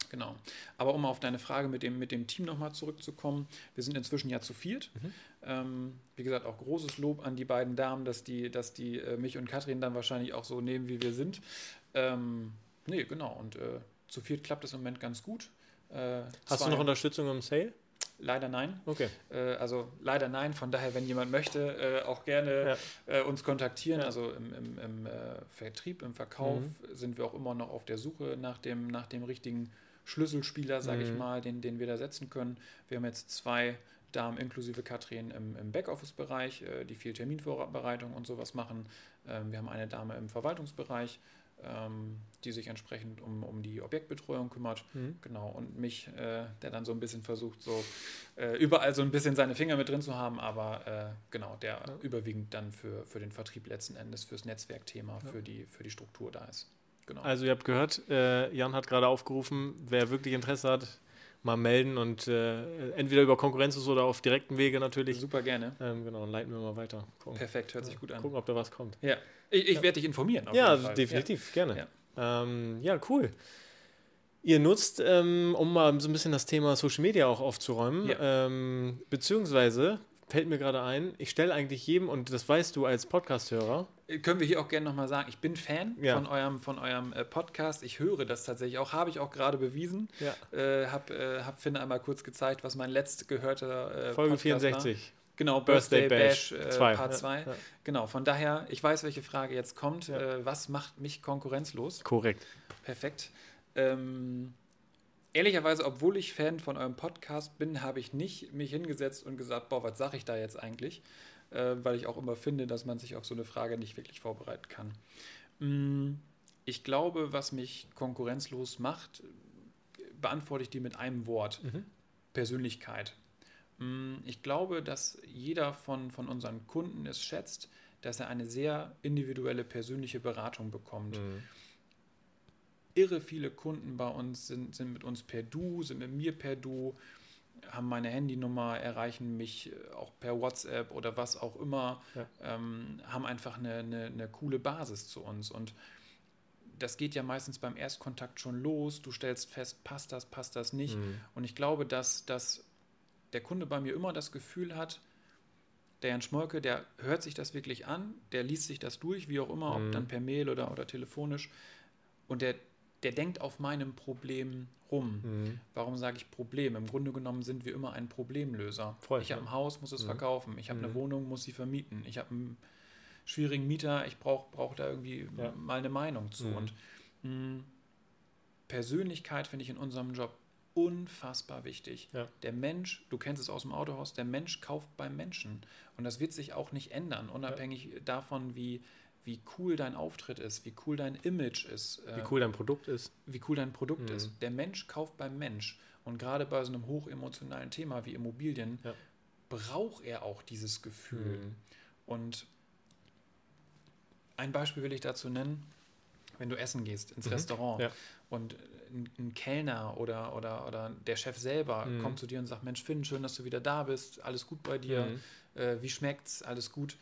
genau. Aber um auf deine Frage mit dem, mit dem Team nochmal zurückzukommen, wir sind inzwischen ja zu viert. Mhm. Ähm, wie gesagt, auch großes Lob an die beiden Damen, dass die, dass die äh, mich und Katrin dann wahrscheinlich auch so nehmen, wie wir sind. Ähm, nee, genau. Und äh, zu viert klappt es im Moment ganz gut. Äh, Hast du noch Unterstützung im Sale? Leider nein. Okay. Äh, also leider nein. Von daher, wenn jemand möchte, äh, auch gerne Ja. äh, uns kontaktieren. Ja. Also im, im, im äh, Vertrieb, im Verkauf Mhm. sind wir auch immer noch auf der Suche nach dem, nach dem richtigen Schlüsselspieler, sage ich Mhm. mal, den, den wir da setzen können. Wir haben jetzt zwei Damen inklusive Katrin im, im Backoffice-Bereich, äh, die viel Terminvorbereitung und sowas machen. Ähm, wir haben eine Dame im Verwaltungsbereich, ähm, die sich entsprechend um, um die Objektbetreuung kümmert. Mhm. Genau, und mich, äh, der dann so ein bisschen versucht, so äh, überall so ein bisschen seine Finger mit drin zu haben, aber äh, genau, der Ja. überwiegend dann für, für den Vertrieb letzten Endes, fürs Netzwerkthema, für, die, für die Struktur da ist. Genau. Also ihr habt gehört, äh, Jan hat gerade aufgerufen, wer wirklich Interesse hat, mal melden und äh, entweder über Konkurrenz oder auf direkten Wege natürlich. Super gerne. Ähm, genau, dann leiten wir mal weiter. Gucken, Perfekt, hört sich gut an. gucken ob da was kommt. Ja, ich, ich werde dich informieren. Ja, definitiv, gerne. Ja. Ja. Ähm, ja, cool. Ihr nutzt, ähm, um mal so ein bisschen das Thema Social Media auch aufzuräumen, Ja. ähm, beziehungsweise fällt mir gerade ein, ich stelle eigentlich jedem, und das weißt du als Podcast-Hörer. Können wir hier auch gerne nochmal sagen, ich bin Fan Ja. von eurem, von eurem äh, Podcast. Ich höre das tatsächlich auch, habe ich auch gerade bewiesen. ja, Äh, hab, äh, hab Finn einmal kurz gezeigt, was mein letzt gehörter äh, Folge Podcast War. 64, Genau, Birthday Birthday, Bash Bash, äh, zwei, Part ja, 2. ja. Genau, von daher, ich weiß, welche Frage jetzt kommt. Äh, was macht mich konkurrenzlos? korrekt. Perfekt. Ähm, ehrlicherweise, obwohl ich Fan von eurem Podcast bin, habe ich nicht mich hingesetzt und gesagt, boah, was sage ich da jetzt eigentlich? Äh, weil ich auch immer finde, dass man sich auf so eine Frage nicht wirklich vorbereiten kann. Mm, Ich glaube, was mich konkurrenzlos macht, beantworte ich die mit einem Wort. Mhm. Persönlichkeit. Mm, Ich glaube, dass jeder von, von unseren Kunden es schätzt, dass er eine sehr individuelle persönliche Beratung bekommt. Mhm. Irre viele Kunden bei uns sind, sind mit uns per Du, sind mit mir per Du, haben meine Handynummer, erreichen mich äh, auch per WhatsApp oder was auch immer, Ja. ähm, haben einfach eine, eine, eine coole Basis zu uns. Und das geht ja meistens beim Erstkontakt schon los. Du stellst fest, passt das, passt das nicht. Mhm. Und ich glaube, dass, dass der Kunde bei mir immer das Gefühl hat, der Jan Schmolke, der hört sich das wirklich an, der liest sich das durch, wie auch immer, Mhm. ob dann per Mail oder, oder telefonisch. Und der, der denkt auf meinem Problem rum. Mhm. Warum sage ich Problem? Im Grunde genommen sind wir immer ein Problemlöser. Voll, ich habe ja. ein Haus, muss es Mhm. verkaufen. Ich habe eine Mhm. Wohnung, muss sie vermieten. Ich habe einen schwierigen Mieter, ich brauche brauch da irgendwie Ja. mal eine Meinung zu. Mhm. Und mh, Persönlichkeit finde ich in unserem Job unfassbar wichtig. Ja. Der Mensch, du kennst es aus dem Autohaus, der Mensch kauft beim Menschen. Und das wird sich auch nicht ändern, unabhängig davon, wie, wie cool dein Auftritt ist, wie cool dein Image ist, Wie äh, cool dein Produkt ist. wie cool dein Produkt Mhm. ist. Der Mensch kauft beim Mensch. Und gerade bei so einem hochemotionalen Thema wie Immobilien Ja. braucht er auch dieses Gefühl. Mhm. Und ein Beispiel will ich dazu nennen, wenn du essen gehst ins Mhm. Restaurant Ja. und ein, ein Kellner oder, oder, oder der Chef selber Mhm. kommt zu dir und sagt, Mensch Finn, schön, dass du wieder da bist, alles gut bei dir, Mhm. äh, wie schmeckt's, alles gut.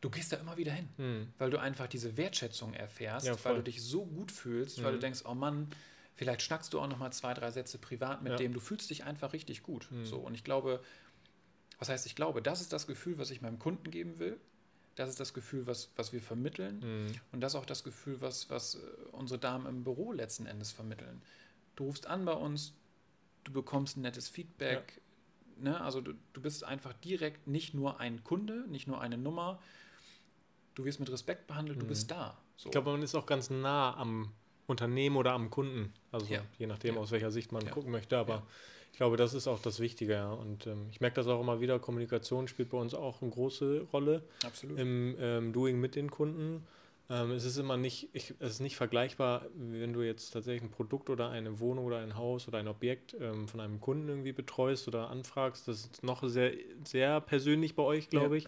Du gehst da immer wieder hin, Mhm. weil du einfach diese Wertschätzung erfährst, Ja, weil du dich so gut fühlst, weil du Mhm. denkst, oh Mann, vielleicht schnackst du auch noch mal zwei, drei Sätze privat mit Ja. dem, du fühlst dich einfach richtig gut. Mhm. So, und ich glaube, was heißt, ich glaube, das ist das Gefühl, was ich meinem Kunden geben will. Das ist das Gefühl, was, was wir vermitteln. Mhm. Und das ist auch das Gefühl, was, was äh, unsere Damen im Büro letzten Endes vermitteln. Du rufst an bei uns, du bekommst ein nettes Feedback. Ne? Also du, du bist einfach direkt nicht nur ein Kunde, nicht nur eine Nummer. Du wirst mit Respekt behandelt, du Mhm. bist da. So. Ich glaube, man ist auch ganz nah am Unternehmen oder am Kunden. Also Ja. je nachdem, Ja. aus welcher Sicht man Ja. gucken möchte. Aber Ja. ich glaube, das ist auch das Wichtige. Ja. Und ähm, ich merke das auch immer wieder. Kommunikation spielt bei uns auch eine große Rolle Absolut. im ähm, Doing mit den Kunden. Ähm, es ist immer nicht, ich, es ist nicht vergleichbar, wenn du jetzt tatsächlich ein Produkt oder eine Wohnung oder ein Haus oder ein Objekt ähm, von einem Kunden irgendwie betreust oder anfragst. Das ist noch sehr, sehr persönlich bei euch, glaube ich.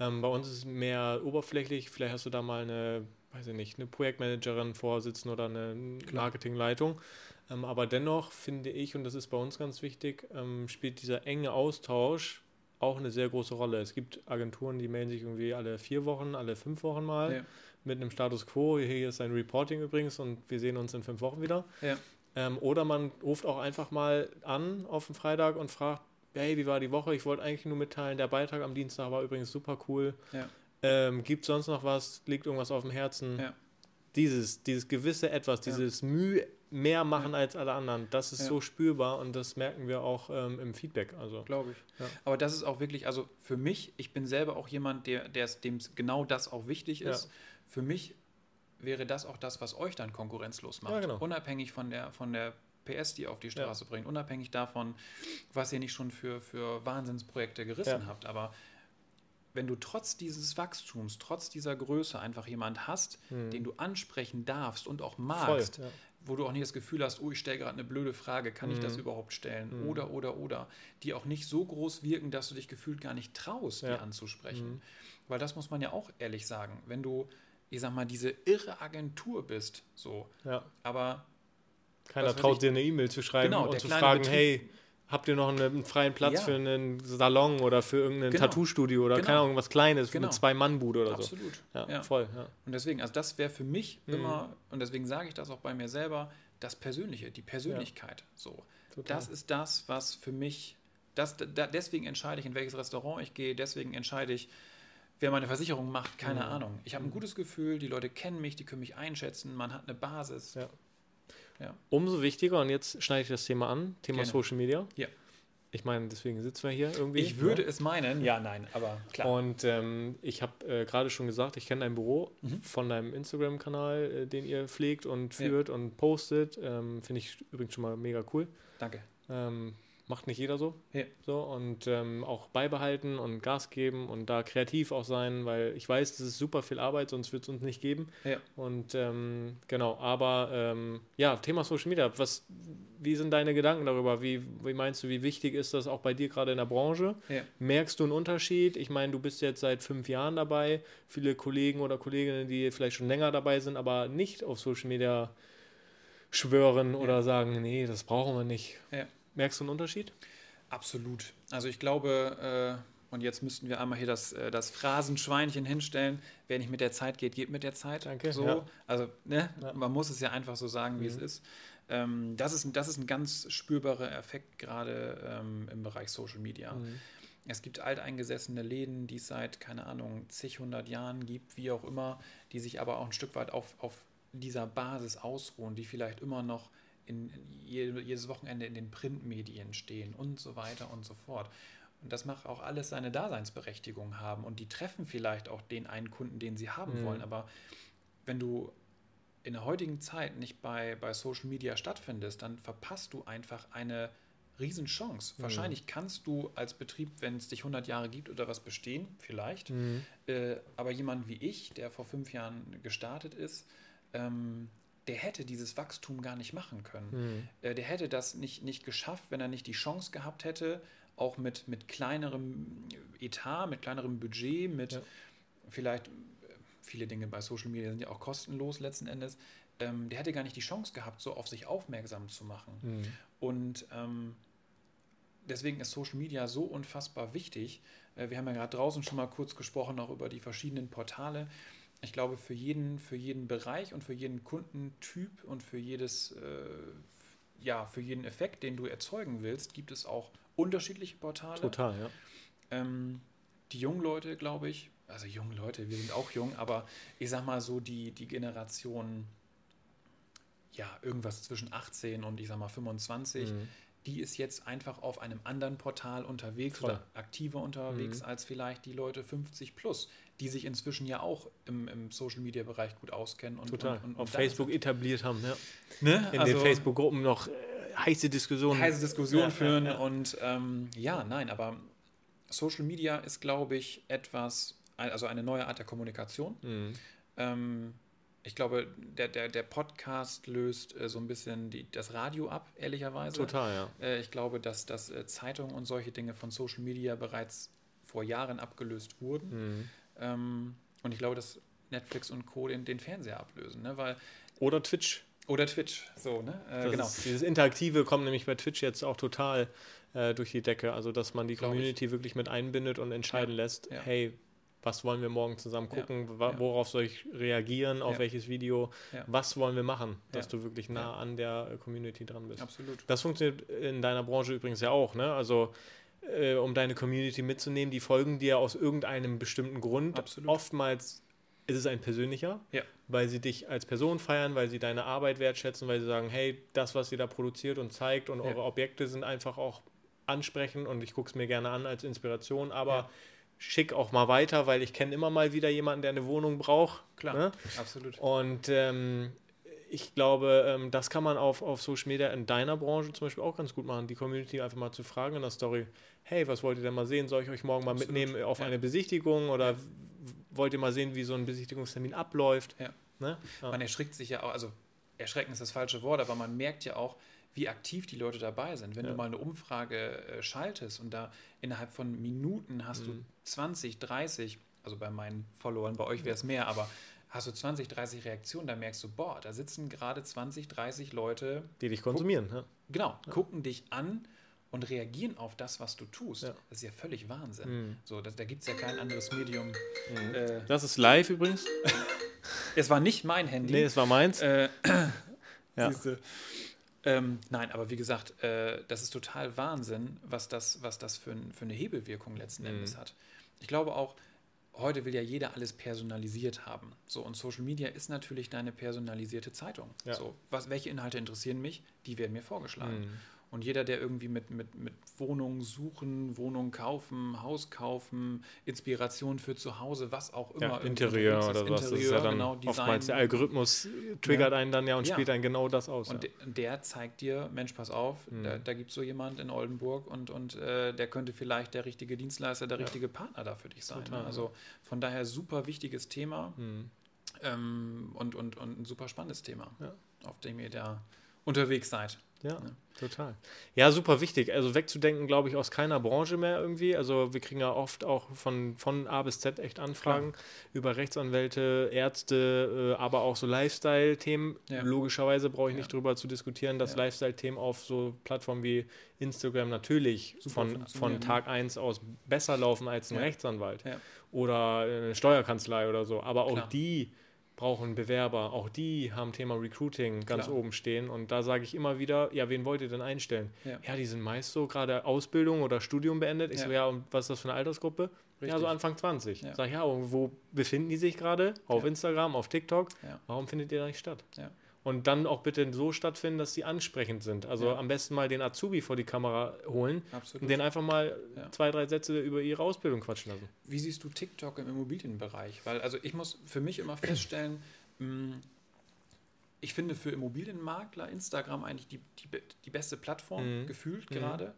Ähm, bei uns ist es mehr oberflächlich. Vielleicht hast du da mal eine, weiß ich nicht, eine Projektmanagerin vorsitzen oder eine. Marketingleitung. Ähm, aber dennoch finde ich, und das ist bei uns ganz wichtig, ähm, spielt dieser enge Austausch auch eine sehr große Rolle. Es gibt Agenturen, die melden sich irgendwie alle vier Wochen, alle fünf Wochen mal Ja. mit einem Status Quo. Hier ist ein Reporting übrigens und wir sehen uns in fünf Wochen wieder. Ja. Ähm, oder man ruft auch einfach mal an auf den Freitag und fragt, hey, wie war die Woche? Ich wollte eigentlich nur mitteilen, der Beitrag am Dienstag war übrigens super cool. Ja. Ähm, Gibt sonst noch was? Liegt irgendwas auf dem Herzen? Ja. Dieses, dieses gewisse Etwas, Ja. dieses Mühe mehr machen als alle anderen. Das ist Ja. so spürbar und das merken wir auch ähm, im Feedback. Also Glaube ich. Ja. Aber das ist auch wirklich, also für mich, ich bin selber auch jemand, der, dem genau das auch wichtig Ja. ist. Für mich wäre das auch das, was euch dann konkurrenzlos macht. Ja, genau. Unabhängig von der, von der PS, die auf die Straße bringt, unabhängig davon, was ihr nicht schon für, für Wahnsinnsprojekte gerissen Ja. habt. Aber wenn du trotz dieses Wachstums, trotz dieser Größe einfach jemand hast, den du ansprechen darfst und auch magst, Hm. ja. wo du auch nicht das Gefühl hast, oh, ich stelle gerade eine blöde Frage, kann ich das Mhm. überhaupt stellen? Oder, oder, oder. Die auch nicht so groß wirken, dass du dich gefühlt gar nicht traust, die Ja. anzusprechen. Mhm. Weil das muss man ja auch ehrlich sagen. Wenn du, ich sag mal, diese irre Agentur bist, so, ja. aber Keiner traut dir eine E-Mail zu schreiben Genau, und zu fragen, Betrieb- hey, habt ihr noch einen, freien Platz Ja. für einen Salon oder für irgendein Genau. Tattoo-Studio oder Genau. keine Ahnung, was Kleines Genau. mit zwei Mann-Bude oder absolut. so. Ja, Ja. voll. Ja. Und deswegen, also das wäre für mich Mhm. immer, und deswegen sage ich das auch bei mir selber, das Persönliche, die Persönlichkeit. So. Total. Das ist das, was für mich, das, da, deswegen entscheide ich, in welches Restaurant ich gehe, deswegen entscheide ich, wer meine Versicherung macht, keine Mhm. Ahnung. Ich habe ein gutes Gefühl, die Leute kennen mich, die können mich einschätzen, man hat eine Basis. Ja. Ja. Umso wichtiger, und jetzt schneide ich das Thema an, Thema Gerne. Social Media. Ja. Ich meine, deswegen sitzen wir hier irgendwie. Ich würde ne? es meinen, ja, nein, aber klar. Und ähm, ich habe äh, gerade schon gesagt, ich kenne dein Büro Mhm. von deinem Instagram-Kanal, äh, den ihr pflegt und Ja. führt und postet. Ähm, Finde ich übrigens schon mal mega cool. Danke. Ähm, macht nicht jeder so. Ja. so und ähm, auch beibehalten und Gas geben und da kreativ auch sein, weil ich weiß, das ist super viel Arbeit, sonst wird es uns nicht geben. Ja. Und ähm, genau, aber ähm, ja, Thema Social Media. Was, wie sind deine Gedanken darüber? Wie, wie meinst du, wie wichtig ist das auch bei dir gerade in der Branche? Ja. Merkst du einen Unterschied? Ich meine, du bist jetzt seit fünf Jahren dabei. Viele Kollegen oder Kolleginnen, die vielleicht schon länger dabei sind, aber nicht auf Social Media schwören oder sagen, nee, das brauchen wir nicht. Ja. Merkst du einen Unterschied? Absolut. Also ich glaube, äh, und jetzt müssten wir einmal hier das, äh, das Phrasenschweinchen hinstellen, wer nicht mit der Zeit geht, geht mit der Zeit. Danke, So, ja. also ne, Ja. man muss es ja einfach so sagen, wie es Mhm. ist. Ähm, das ist. Das ist ein ganz spürbarer Effekt gerade ähm, im Bereich Social Media. Mhm. Es gibt alteingesessene Läden, die es seit, keine Ahnung, zig, hundert Jahren gibt, wie auch immer, die sich aber auch ein Stück weit auf, auf dieser Basis ausruhen, die vielleicht immer noch in, je- jedes Wochenende in den Printmedien stehen und so weiter und so fort. Und das macht auch alles seine Daseinsberechtigung haben und die treffen vielleicht auch den einen Kunden, den sie haben Mhm. wollen. Aber wenn du in der heutigen Zeit nicht bei, bei Social Media stattfindest, dann verpasst du einfach eine Riesenchance. Mhm. Wahrscheinlich kannst du als Betrieb, wenn es dich 100 Jahre gibt oder was bestehen, vielleicht. Mhm. Äh, aber jemand wie ich, der vor fünf Jahren gestartet ist, ähm, der hätte dieses Wachstum gar nicht machen können. Mhm. Der hätte das nicht, nicht geschafft, wenn er nicht die Chance gehabt hätte, auch mit, mit kleinerem Etat, mit kleinerem Budget, mit Ja. vielleicht äh, viele Dinge bei Social Media sind ja auch kostenlos letzten Endes. Ähm, der hätte gar nicht die Chance gehabt, so auf sich aufmerksam zu machen. Mhm. Und ähm, deswegen ist Social Media so unfassbar wichtig. Äh, wir haben ja gerade draußen schon mal kurz gesprochen, auch über die verschiedenen Portale. Ich glaube, für jeden, für jeden Bereich und für jeden Kundentyp und für jedes, äh, ja, für jeden Effekt, den du erzeugen willst, gibt es auch unterschiedliche Portale. Total, ja. Ähm, die jungen Leute, glaube ich, also junge Leute, wir sind auch jung, aber ich sag mal so, die, die Generation, ja, irgendwas zwischen 18 und ich sag mal 25, Mhm. die ist jetzt einfach auf einem anderen Portal unterwegs Voll. oder aktiver unterwegs Mhm. als vielleicht die Leute 50 plus, die sich inzwischen ja auch im, im Social Media Bereich gut auskennen und Total. und, und, Auf und da Facebook sind. etabliert haben, ja. Ne? In Also- den Facebook-Gruppen noch äh, heiße Diskussionen. heiße Diskussion Ja, führen ja, ja. und ähm, ja, nein, aber Social Media ist, glaube ich, etwas, also eine neue Art der Kommunikation. Mhm. Ähm, ich glaube, der, der, der Podcast löst äh, so ein bisschen die, das Radio ab, ehrlicherweise. Total, ja. Äh, ich glaube, dass, dass äh, Zeitungen und solche Dinge von Social Media bereits vor Jahren abgelöst wurden. Mhm. Ähm, und ich glaube, dass Netflix und Co. den, den Fernseher ablösen, ne? Weil, Oder Twitch. oder Twitch, so, ne? Äh, genau. ist, dieses Interaktive kommt nämlich bei Twitch jetzt auch total äh, durch die Decke. Also, dass man die Glaub ich. Community wirklich mit einbindet und entscheiden Ja, lässt, ja. hey, was wollen wir morgen zusammen gucken? Ja. Worauf soll ich reagieren? Auf welches Video? Was wollen wir machen? Dass du wirklich nah an der Community dran bist. Absolut. Das funktioniert in deiner Branche übrigens ja auch, ne? Also äh, um deine Community mitzunehmen, die folgen dir aus irgendeinem bestimmten Grund. Absolut. Oftmals ist es ein persönlicher, Ja. weil sie dich als Person feiern, weil sie deine Arbeit wertschätzen, weil sie sagen, hey, das, was ihr da produziert und zeigt und Ja. eure Objekte sind einfach auch ansprechend und ich gucke es mir gerne an als Inspiration, aber Ja. schick auch mal weiter, weil ich kenne immer mal wieder jemanden, der eine Wohnung braucht. Klar, Ne? absolut. Und ähm, ich glaube, ähm, das kann man auf, auf Social Media in deiner Branche zum Beispiel auch ganz gut machen, die Community einfach mal zu fragen in der Story, hey, was wollt ihr denn mal sehen? Soll ich euch morgen mal Absolut, mitnehmen auf ja. eine Besichtigung oder wollt ihr mal sehen, wie so ein Besichtigungstermin abläuft? Ja. Ne? Ja. Man erschrickt sich ja auch, also erschrecken ist das falsche Wort, aber man merkt ja auch, wie aktiv die Leute dabei sind. Wenn Ja. du mal eine Umfrage äh, schaltest und da innerhalb von Minuten hast Mhm. du 20, 30, also bei meinen Followern, bei euch wäre es mehr, aber hast du 20, 30 Reaktionen, da merkst du, boah, da sitzen gerade 20, 30 Leute, Die dich konsumieren. Ja. genau, gucken dich an und reagieren auf das, was du tust. Ja. Das ist ja völlig Wahnsinn. Mhm. So, da, da gibt es ja kein anderes Medium. Äh, Das ist live übrigens. es war nicht mein Handy. Nee, es war meins. Äh, Ja. Ähm, nein, aber wie gesagt, äh, das ist total Wahnsinn, was das, was das für, ein, für eine Hebelwirkung letzten Mhm. Endes hat. Ich glaube auch, heute will ja jeder alles personalisiert haben. So, und Social Media ist natürlich deine personalisierte Zeitung. Ja. So, was, welche Inhalte interessieren mich, die werden mir vorgeschlagen. Mhm. Und jeder, der irgendwie mit, mit, mit Wohnungen suchen, Wohnungen kaufen, Haus kaufen, Inspiration für zu Hause, was auch immer. Ja, irgendwie Interieur unterwegs oder was. Das ist ja Interieur, dann genau, oftmals der Design. Algorithmus triggert Ja. einen dann ja und Ja. spielt dann genau das aus. Und der zeigt dir, Mensch, pass auf, Mhm. da, da gibt es so jemand in Oldenburg und, und äh, der könnte vielleicht der richtige Dienstleister, der richtige Partner da für dich sein. Total, ne? Also von daher super wichtiges Thema Mhm. ähm, und, und, und ein super spannendes Thema, auf dem ihr da unterwegs seid. Ja, Ne? total. Ja, super wichtig. Also wegzudenken, glaube ich, aus keiner Branche mehr irgendwie. Also wir kriegen ja oft auch von, von A bis Z echt Anfragen über Rechtsanwälte, Ärzte, äh, aber auch so Lifestyle-Themen. Ja. Logischerweise brauche ich Ja. nicht drüber zu diskutieren, dass Ja. Lifestyle-Themen auf so Plattformen wie Instagram natürlich Super von, von ne? Tag 1 aus besser laufen als ein Ja. Rechtsanwalt Ja. oder eine Steuerkanzlei oder so. Aber auch Klar. die brauchen Bewerber, auch die haben Thema Recruiting ganz Klar. oben stehen. Und da sage ich immer wieder, ja, wen wollt ihr denn einstellen? Ja. Ja, die sind meist so gerade Ausbildung oder Studium beendet. Ich Ja. so, ja, und was ist das für eine Altersgruppe? Ja, Richtig. so Anfang 20. Ja. Sag ich, ja, und wo befinden die sich gerade? Auf Ja. Instagram, auf TikTok? Ja. Warum findet ihr da nicht statt? Ja. Und dann auch bitte so stattfinden, dass sie ansprechend sind. Also Ja. am besten mal den Azubi vor die Kamera holen Absolut. und den einfach mal Ja. zwei, drei Sätze über ihre Ausbildung quatschen lassen. Wie siehst du TikTok im Immobilienbereich? Weil also ich muss für mich immer feststellen, mh, ich finde für Immobilienmakler Instagram eigentlich die, die, die beste Plattform, Mhm. gefühlt Mhm. gerade,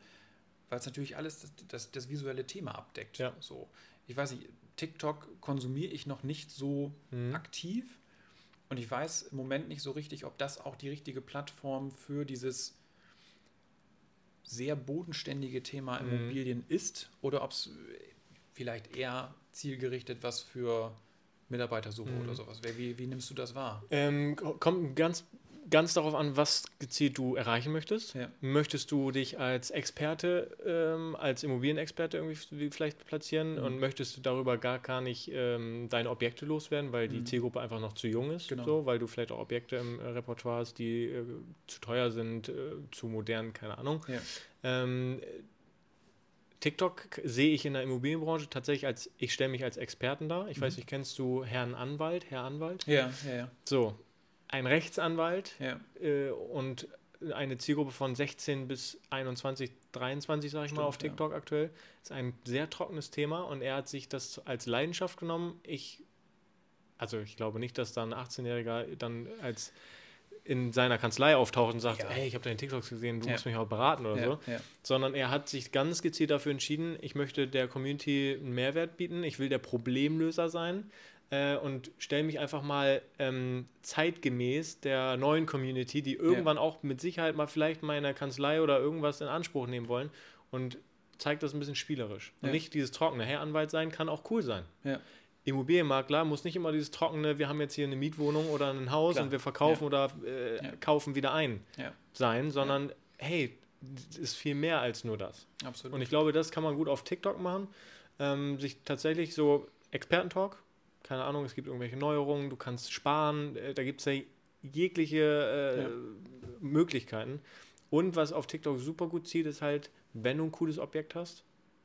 weil es natürlich alles das, das, das visuelle Thema abdeckt. Ja. So. Ich weiß nicht, TikTok konsumiere ich noch nicht so Mhm. aktiv und ich weiß im Moment nicht so richtig, ob das auch die richtige Plattform für dieses sehr bodenständige Thema Mhm. Immobilien ist oder ob es vielleicht eher zielgerichtet was für Mitarbeitersuche Mhm. oder sowas wäre. Wie, wie nimmst du das wahr? Ähm, ko- kommt ganz, ganz darauf an, was gezielt du erreichen möchtest. Ja. Möchtest du dich als Experte, ähm, als Immobilienexperte irgendwie vielleicht platzieren Mhm. und möchtest du darüber gar, gar nicht ähm, deine Objekte loswerden, weil die Mhm. Zielgruppe einfach noch zu jung ist, Genau. so, weil du vielleicht auch Objekte im äh, Repertoire hast, die äh, zu teuer sind, äh, zu modern, keine Ahnung. Ja. Ähm, TikTok sehe ich in der Immobilienbranche tatsächlich als, ich stelle mich als Experten dar. Ich weiß Mhm. nicht, kennst du Herrn Anwalt, Herr Anwalt? Ja, ja, ja. So, ein Rechtsanwalt ja. äh, und eine Zielgruppe von 16 bis 21, 23, sage ich mal, Stimmt, auf TikTok aktuell, ist ein sehr trockenes Thema und er hat sich das als Leidenschaft genommen. Ich, also ich glaube nicht, dass da ein 18-Jähriger dann als in seiner Kanzlei auftaucht und sagt, Ja. hey, ich habe deine TikToks gesehen, du Ja. musst mich auch beraten oder ja, so ja. sondern er hat sich ganz gezielt dafür entschieden, ich möchte der Community einen Mehrwert bieten, ich will der Problemlöser sein äh, und stelle mich einfach mal ähm, zeitgemäß der neuen Community, die irgendwann auch mit Sicherheit mal vielleicht meine Kanzlei oder irgendwas in Anspruch nehmen wollen und zeigt das ein bisschen spielerisch. Und Ja. nicht dieses trockene, Herr Anwalt sein kann auch cool sein. ja. Immobilienmakler muss nicht immer dieses trockene, wir haben jetzt hier eine Mietwohnung oder ein Haus Klar. und wir verkaufen Ja. oder äh, Ja. kaufen wieder ein ja. sein, sondern hey, es ist viel mehr als nur das. absolut. Und ich glaube, das kann man gut auf TikTok machen. Ähm, sich tatsächlich so Expertentalk, keine Ahnung, es gibt irgendwelche Neuerungen, du kannst sparen, äh, da gibt es ja jegliche äh, Ja. Möglichkeiten. Und was auf TikTok super gut zieht, ist halt, wenn du ein cooles Objekt hast,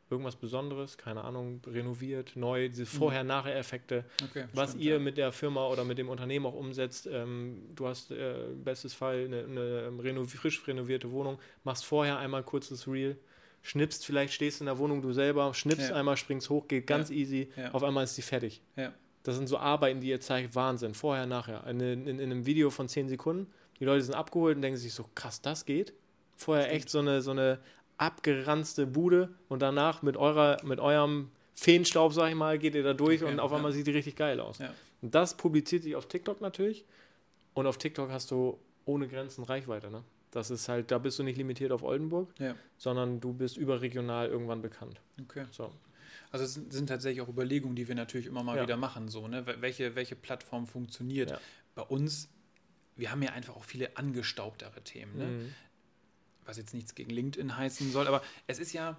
irgendwas Besonderes, keine Ahnung, renoviert, neu, diese Vorher-Nachher-Effekte, Okay, was stimmt, ihr ja. mit der Firma oder mit dem Unternehmen auch umsetzt. Ähm, du hast äh, bestes Fall eine, eine reno frisch renovierte Wohnung, machst vorher einmal kurzes Reel, schnippst, vielleicht stehst in der Wohnung du selber, schnippst Ja. einmal, springst hoch, geht ganz Ja. easy, auf einmal ist die fertig. Ja. Das sind so Arbeiten, die ihr zeigt, Wahnsinn, vorher, nachher. In, in, in einem Video von 10 Sekunden, die Leute sind abgeholt und denken sich so, krass, das geht. Vorher echt so eine, so eine abgeranzte Bude und danach mit, eurer, mit eurem Feenstaub, sag ich mal, geht ihr da durch Okay, und auf ja. einmal sieht die richtig geil aus. Ja. Und das publiziert sich auf TikTok natürlich und auf TikTok hast du ohne Grenzen Reichweite. Ne? Das ist halt, da bist du nicht limitiert auf Oldenburg, Ja. sondern du bist überregional irgendwann bekannt. Okay. So. Also es sind, tatsächlich auch Überlegungen, die wir natürlich immer mal Ja. wieder machen. So, ne? Wel- welche, welche Plattform funktioniert? Ja. Bei uns, wir haben ja einfach auch viele angestaubtere Themen. Ne? Mhm. was jetzt nichts gegen LinkedIn heißen soll, aber es ist ja,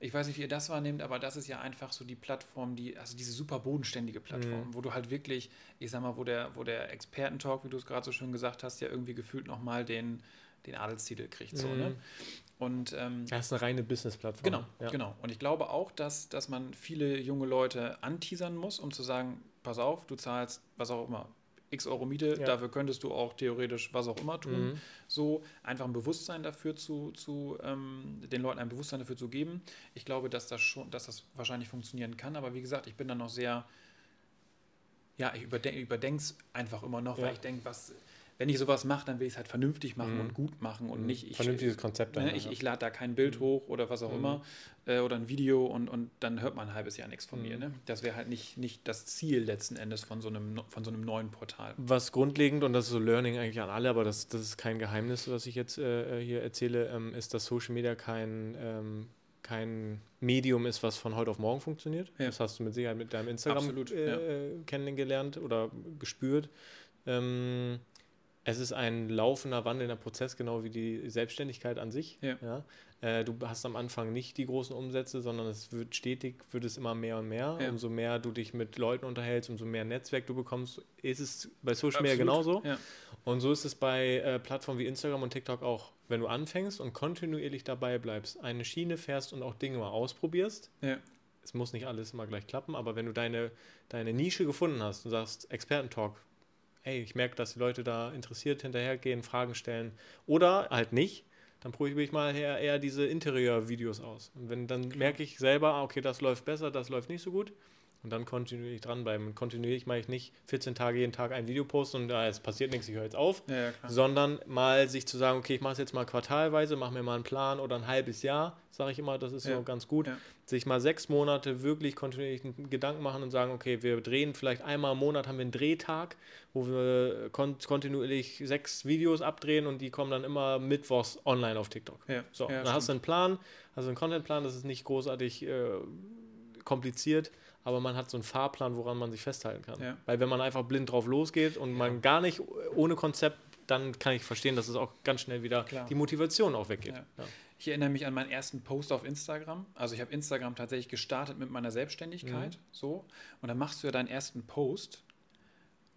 ich weiß nicht, wie ihr das wahrnehmt, aber das ist ja einfach so die Plattform, die, also diese super bodenständige Plattform, Mhm. wo du halt wirklich, ich sag mal, wo der, wo der Expertentalk, wie du es gerade so schön gesagt hast, ja irgendwie gefühlt nochmal den, den Adelstitel kriegt. So, Mhm. ne? Und ähm, Das ist eine reine Business-Plattform. Genau, ja. genau. Und ich glaube auch, dass, dass man viele junge Leute anteasern muss, um zu sagen, pass auf, du zahlst was auch immer, x Euro Miete, Ja. dafür könntest du auch theoretisch was auch immer tun. Mhm. So einfach ein Bewusstsein dafür zu, zu ähm, den Leuten ein Bewusstsein dafür zu geben. Ich glaube, dass das schon, dass das wahrscheinlich funktionieren kann, aber wie gesagt, ich bin da noch sehr, ja, ich überdenke es einfach immer noch, Ja. weil ich denke, was, wenn ich sowas mache, dann will ich es halt vernünftig machen Mhm. und gut machen und nicht ich, Vernünftiges Konzept. Ne, dahinter, ich, ja. ich lade da kein Bild hoch oder was auch Mhm. immer äh, oder ein Video und, und dann hört man ein halbes Jahr nichts von Mhm. mir. Ne? Das wäre halt nicht, nicht das Ziel letzten Endes von so einem, von so einem neuen Portal. Was grundlegend, und das ist so Learning eigentlich an alle, aber das, das ist kein Geheimnis, was ich jetzt äh, hier erzähle, ähm, ist, dass Social Media kein, ähm, kein Medium ist, was von heute auf morgen funktioniert. Ja. Das hast du mit Sicherheit mit deinem Instagram Absolut, äh, ja. äh, kennengelernt oder gespürt. Ähm, es ist ein laufender, wandelnder Prozess, genau wie die Selbstständigkeit an sich. Ja. Äh, du hast am Anfang nicht die großen Umsätze, sondern es wird stetig, wird es immer mehr und mehr. Ja. Umso mehr du dich mit Leuten unterhältst, umso mehr Netzwerk du bekommst, ist es bei Social Media genauso. Ja. Und so ist es bei äh, Plattformen wie Instagram und TikTok auch. Wenn du anfängst und kontinuierlich dabei bleibst, eine Schiene fährst und auch Dinge mal ausprobierst, Ja. es muss nicht alles immer gleich klappen, aber wenn du deine, deine Nische gefunden hast und sagst, Expertentalk, ey, ich merke, dass die Leute da interessiert hinterhergehen, Fragen stellen oder halt nicht, dann probiere ich mal eher, eher diese Interieur-Videos aus. Und wenn dann merke ich selber, ah, okay, das läuft besser, das läuft nicht so gut. Und dann kontinuierlich dranbleiben. Und kontinuierlich meine ich nicht 14 Tage jeden Tag ein Video posten und ah, es passiert nichts, ich höre jetzt auf, Ja, ja, sondern mal sich zu sagen, okay, ich mache es jetzt mal quartalweise, mache mir mal einen Plan oder ein halbes Jahr, sage ich immer, das ist Ja. so ganz gut. Ja. Sich mal sechs Monate wirklich kontinuierlich Gedanken machen und sagen, okay, wir drehen vielleicht einmal im Monat, haben wir einen Drehtag, wo wir kon kontinuierlich sechs Videos abdrehen und die kommen dann immer mittwochs online auf TikTok. So, dann hast du stimmt. einen Plan, also einen Contentplan, das ist nicht großartig äh, kompliziert, aber man hat so einen Fahrplan, woran man sich festhalten kann. Ja. Weil wenn man einfach blind drauf losgeht und man gar nicht ohne Konzept, dann kann ich verstehen, dass es auch ganz schnell wieder Klar. die Motivation auch weggeht. Ja. Ja. Ich erinnere mich an meinen ersten Post auf Instagram. Also ich habe Instagram tatsächlich gestartet mit meiner Selbstständigkeit. Mhm. So. Und dann machst du ja deinen ersten Post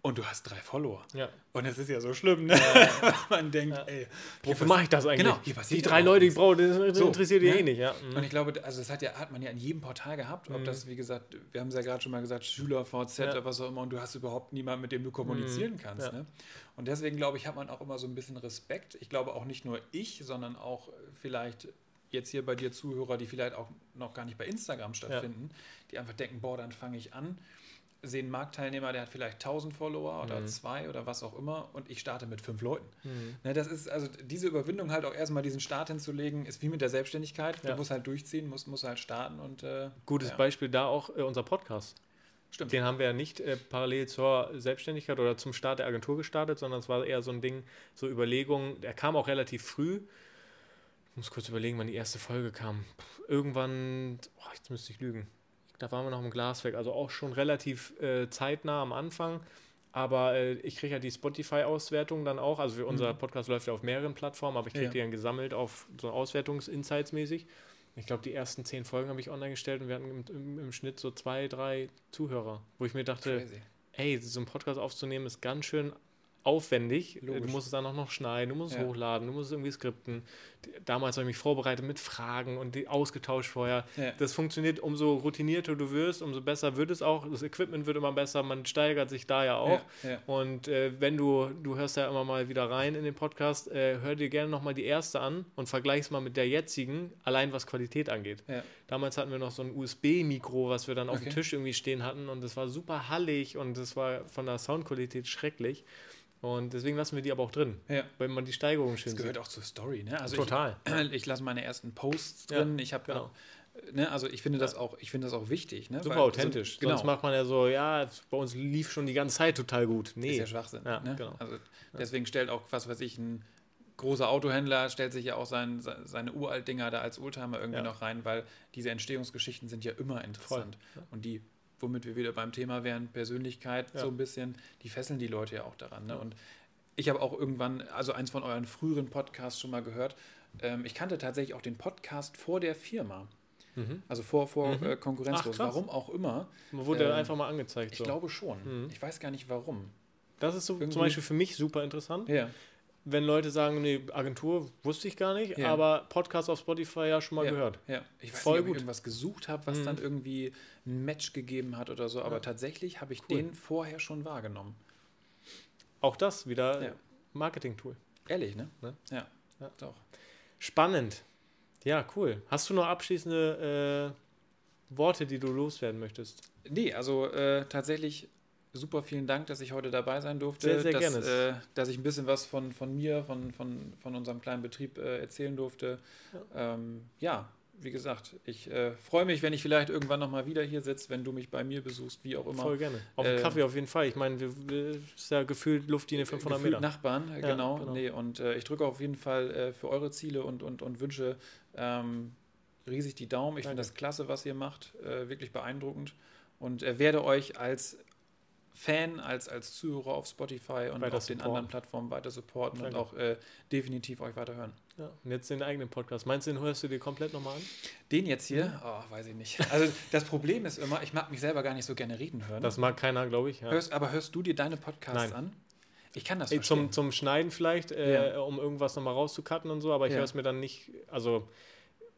und du hast drei Follower. Ja. Und das ist ja so schlimm, ne? Man denkt, ey, Wofür mache ich das eigentlich? Genau, hier passiert die ja drei Leute, die ich nichts. brauche, das So, interessiert ihr ne? eh nicht. Ja. Mhm. Und ich glaube, also das hat, ja, hat man ja in jedem Portal gehabt, ob das, wie gesagt, wir haben es ja gerade schon mal gesagt, Schüler, VZ Ja. oder was auch immer, und du hast überhaupt niemanden, mit dem du kommunizieren kannst. Ja. Ne? Und deswegen, glaube ich, hat man auch immer so ein bisschen Respekt. Ich glaube auch nicht nur ich, sondern auch vielleicht jetzt hier bei dir Zuhörer, die vielleicht auch noch gar nicht bei Instagram stattfinden, die einfach denken, boah, dann fange ich an, sehen Marktteilnehmer, der hat vielleicht 1000 Follower oder Mhm. zwei oder was auch immer und ich starte mit fünf Leuten. Mhm. Ne, das ist also diese Überwindung halt auch erstmal diesen Start hinzulegen, ist wie mit der Selbstständigkeit. Ja. Du musst halt durchziehen, musst, musst halt starten und äh, Gutes ja. Beispiel da auch äh, unser Podcast. Stimmt. Den haben wir ja nicht äh, parallel zur Selbstständigkeit oder zum Start der Agentur gestartet, sondern es war eher so ein Ding, so Überlegungen. Der kam auch relativ früh. Ich muss kurz überlegen, wann die erste Folge kam. Puh, irgendwann, oh, jetzt müsste ich lügen. Da waren wir noch im Glaswerk, also auch schon relativ äh, zeitnah am Anfang. Aber äh, ich kriege ja die Spotify-Auswertung dann auch. Also unser Podcast läuft ja auf mehreren Plattformen, aber ich kriege Ja. die dann gesammelt auf so Auswertungs-Insights mäßig. Ich glaube, die ersten zehn Folgen habe ich online gestellt und wir hatten im, im, im Schnitt so zwei, drei Zuhörer, wo ich mir dachte, Crazy. ey, so einen Podcast aufzunehmen ist ganz schön aufwendig. Du Logisch. musst es dann auch noch schneiden, du musst es Ja. hochladen, du musst es irgendwie skripten. Damals habe ich mich vorbereitet mit Fragen und die ausgetauscht vorher. Ja. Das funktioniert, umso routinierter du wirst, umso besser wird es auch. Das Equipment wird immer besser, man steigert sich da ja auch. Ja. Und äh, wenn du, du hörst ja immer mal wieder rein in den Podcast, äh, hör dir gerne nochmal die erste an und vergleich's mal mit der jetzigen, allein was Qualität angeht. Damals hatten wir noch so ein USB-Mikro, was wir dann auf Okay. dem Tisch irgendwie stehen hatten und das war super hallig und das war von der Soundqualität schrecklich. Und deswegen lassen wir die aber auch drin, Ja. weil man die Steigerung schön Das gehört sieht. auch zur Story, ne? Also Total. Ich, ich lasse meine ersten Posts Ja, drin. ich habe genau. ne, also ich finde das auch, ich finde das auch wichtig, ne? Super Weil- authentisch. So, genau. Sonst macht man ja so, ja, bei uns lief schon die ganze Zeit total gut. Nee. ist ja Schwachsinn. Ja, ne? genau. Also deswegen stellt auch, was weiß ich, ein großer Autohändler stellt sich ja auch sein, se- seine Uralt-Dinger da als Oldtimer irgendwie Ja. noch rein, weil diese Entstehungsgeschichten sind ja immer interessant. Und die, womit wir wieder beim Thema wären, Persönlichkeit Ja. so ein bisschen, die fesseln die Leute ja auch daran. Ne? Und ich habe auch irgendwann, also eins von euren früheren Podcasts schon mal gehört. Ähm, ich kannte tatsächlich auch den Podcast vor der Firma. Also vor, vor Mhm. äh, Konkurrenzlos. Ach. Warum auch immer. Man wurde Ähm, einfach mal angezeigt. Ich so. glaube schon. Mhm. Ich weiß gar nicht warum. das ist so irgendwie- zum Beispiel für mich super interessant. Ja. Wenn Leute sagen, nee, Agentur wusste ich gar nicht, Ja. aber Podcast auf Spotify ja schon mal ja, gehört. Ja, ich weiß Voll nicht, ob gut. ich irgendwas gesucht habe, was Mhm. dann irgendwie ein Match gegeben hat oder so, aber tatsächlich habe ich Cool. den vorher schon wahrgenommen. Auch das wieder Ja. Marketing-Tool. Ehrlich, ne? Ne? Ja. Ja. Doch. Spannend. Ja, cool. Hast du noch abschließende äh, Worte, die du loswerden möchtest? Nee, also äh, tatsächlich super vielen Dank, dass ich heute dabei sein durfte. Sehr, sehr dass, gerne. Äh, dass ich ein bisschen was von, von mir, von, von, von unserem kleinen Betrieb äh, erzählen durfte. Ja. Ähm, ja, wie gesagt, ich äh, freue mich, wenn ich vielleicht irgendwann nochmal wieder hier sitze, wenn du mich bei mir besuchst, wie auch immer. Voll gerne. Auf den Ähm, Kaffee auf jeden Fall. Ich meine, wir, wir ist ja gefühlt Luftlinie 500 Gefühlt Meter. Nachbarn, äh, Ja, genau. genau. Nee, und äh, ich drücke auf jeden Fall äh, für eure Ziele und, und, und Wünsche ähm, riesig die Daumen. Ich finde das klasse, was ihr macht, äh, wirklich beeindruckend und äh, werde euch als Fan, als, als Zuhörer auf Spotify und Weiter auf den supporten. anderen Plattformen weiter supporten Danke. und auch äh, definitiv euch weiter hören. Ja. Und jetzt den eigenen Podcast. Meinst du, den hörst du dir komplett nochmal an? Den jetzt hier, oh, weiß ich nicht. Also das Problem ist immer, ich mag mich selber gar nicht so gerne reden hören. Das mag keiner, glaube ich. Ja. hörst, aber hörst du dir deine Podcasts Nein. an? Ich kann das Ey, verstehen. zum, zum Schneiden vielleicht, äh, Ja. um irgendwas nochmal rauszucutten und so, aber ich höre es mir dann nicht, also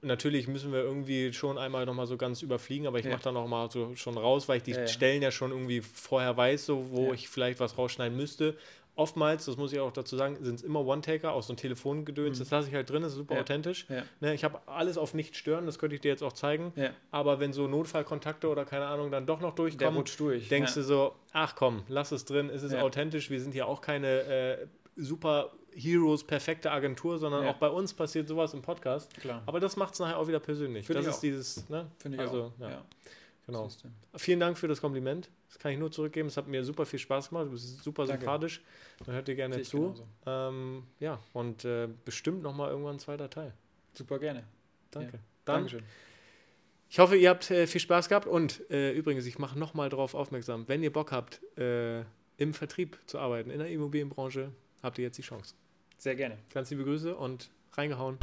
natürlich müssen wir irgendwie schon einmal nochmal so ganz überfliegen, aber ich Ja. mache dann nochmal so schon raus, weil ich die Ja, ja. Stellen ja schon irgendwie vorher weiß, so wo ich vielleicht was rausschneiden müsste. Oftmals, das muss ich auch dazu sagen, sind es immer One-Taker, auch so ein Telefongedöns, das lasse ich halt drin, das ist super Mhm. Authentisch. Ne, ich habe alles auf nicht stören, das könnte ich dir jetzt auch zeigen. Aber wenn so Notfallkontakte oder keine Ahnung dann doch noch durchkommen, durch. denkst du so, ach komm, lass es drin, es ist authentisch, wir sind hier auch keine äh, super Heroes, perfekte Agentur, sondern Ja. auch bei uns passiert sowas im Podcast. Klar. Aber das macht es nachher auch wieder persönlich. Finde das ich ist auch. dieses, ne? Finde ich also, auch. Ja, genau. Siehst du. Vielen Dank für das Kompliment. Das kann ich nur zurückgeben. Es hat mir super viel Spaß gemacht. Du bist super Danke. sympathisch. Man hört dir gerne zu. Ähm, ja, und äh, bestimmt nochmal irgendwann ein zweiter Teil. Super gerne. Danke. Ja. Dann, Dankeschön. ich hoffe, ihr habt äh, viel Spaß gehabt und äh, übrigens, ich mache nochmal darauf aufmerksam, wenn ihr Bock habt, äh, im Vertrieb zu arbeiten, in der Immobilienbranche, habt ihr jetzt die Chance. Sehr gerne. Ganz liebe Grüße und reingehauen.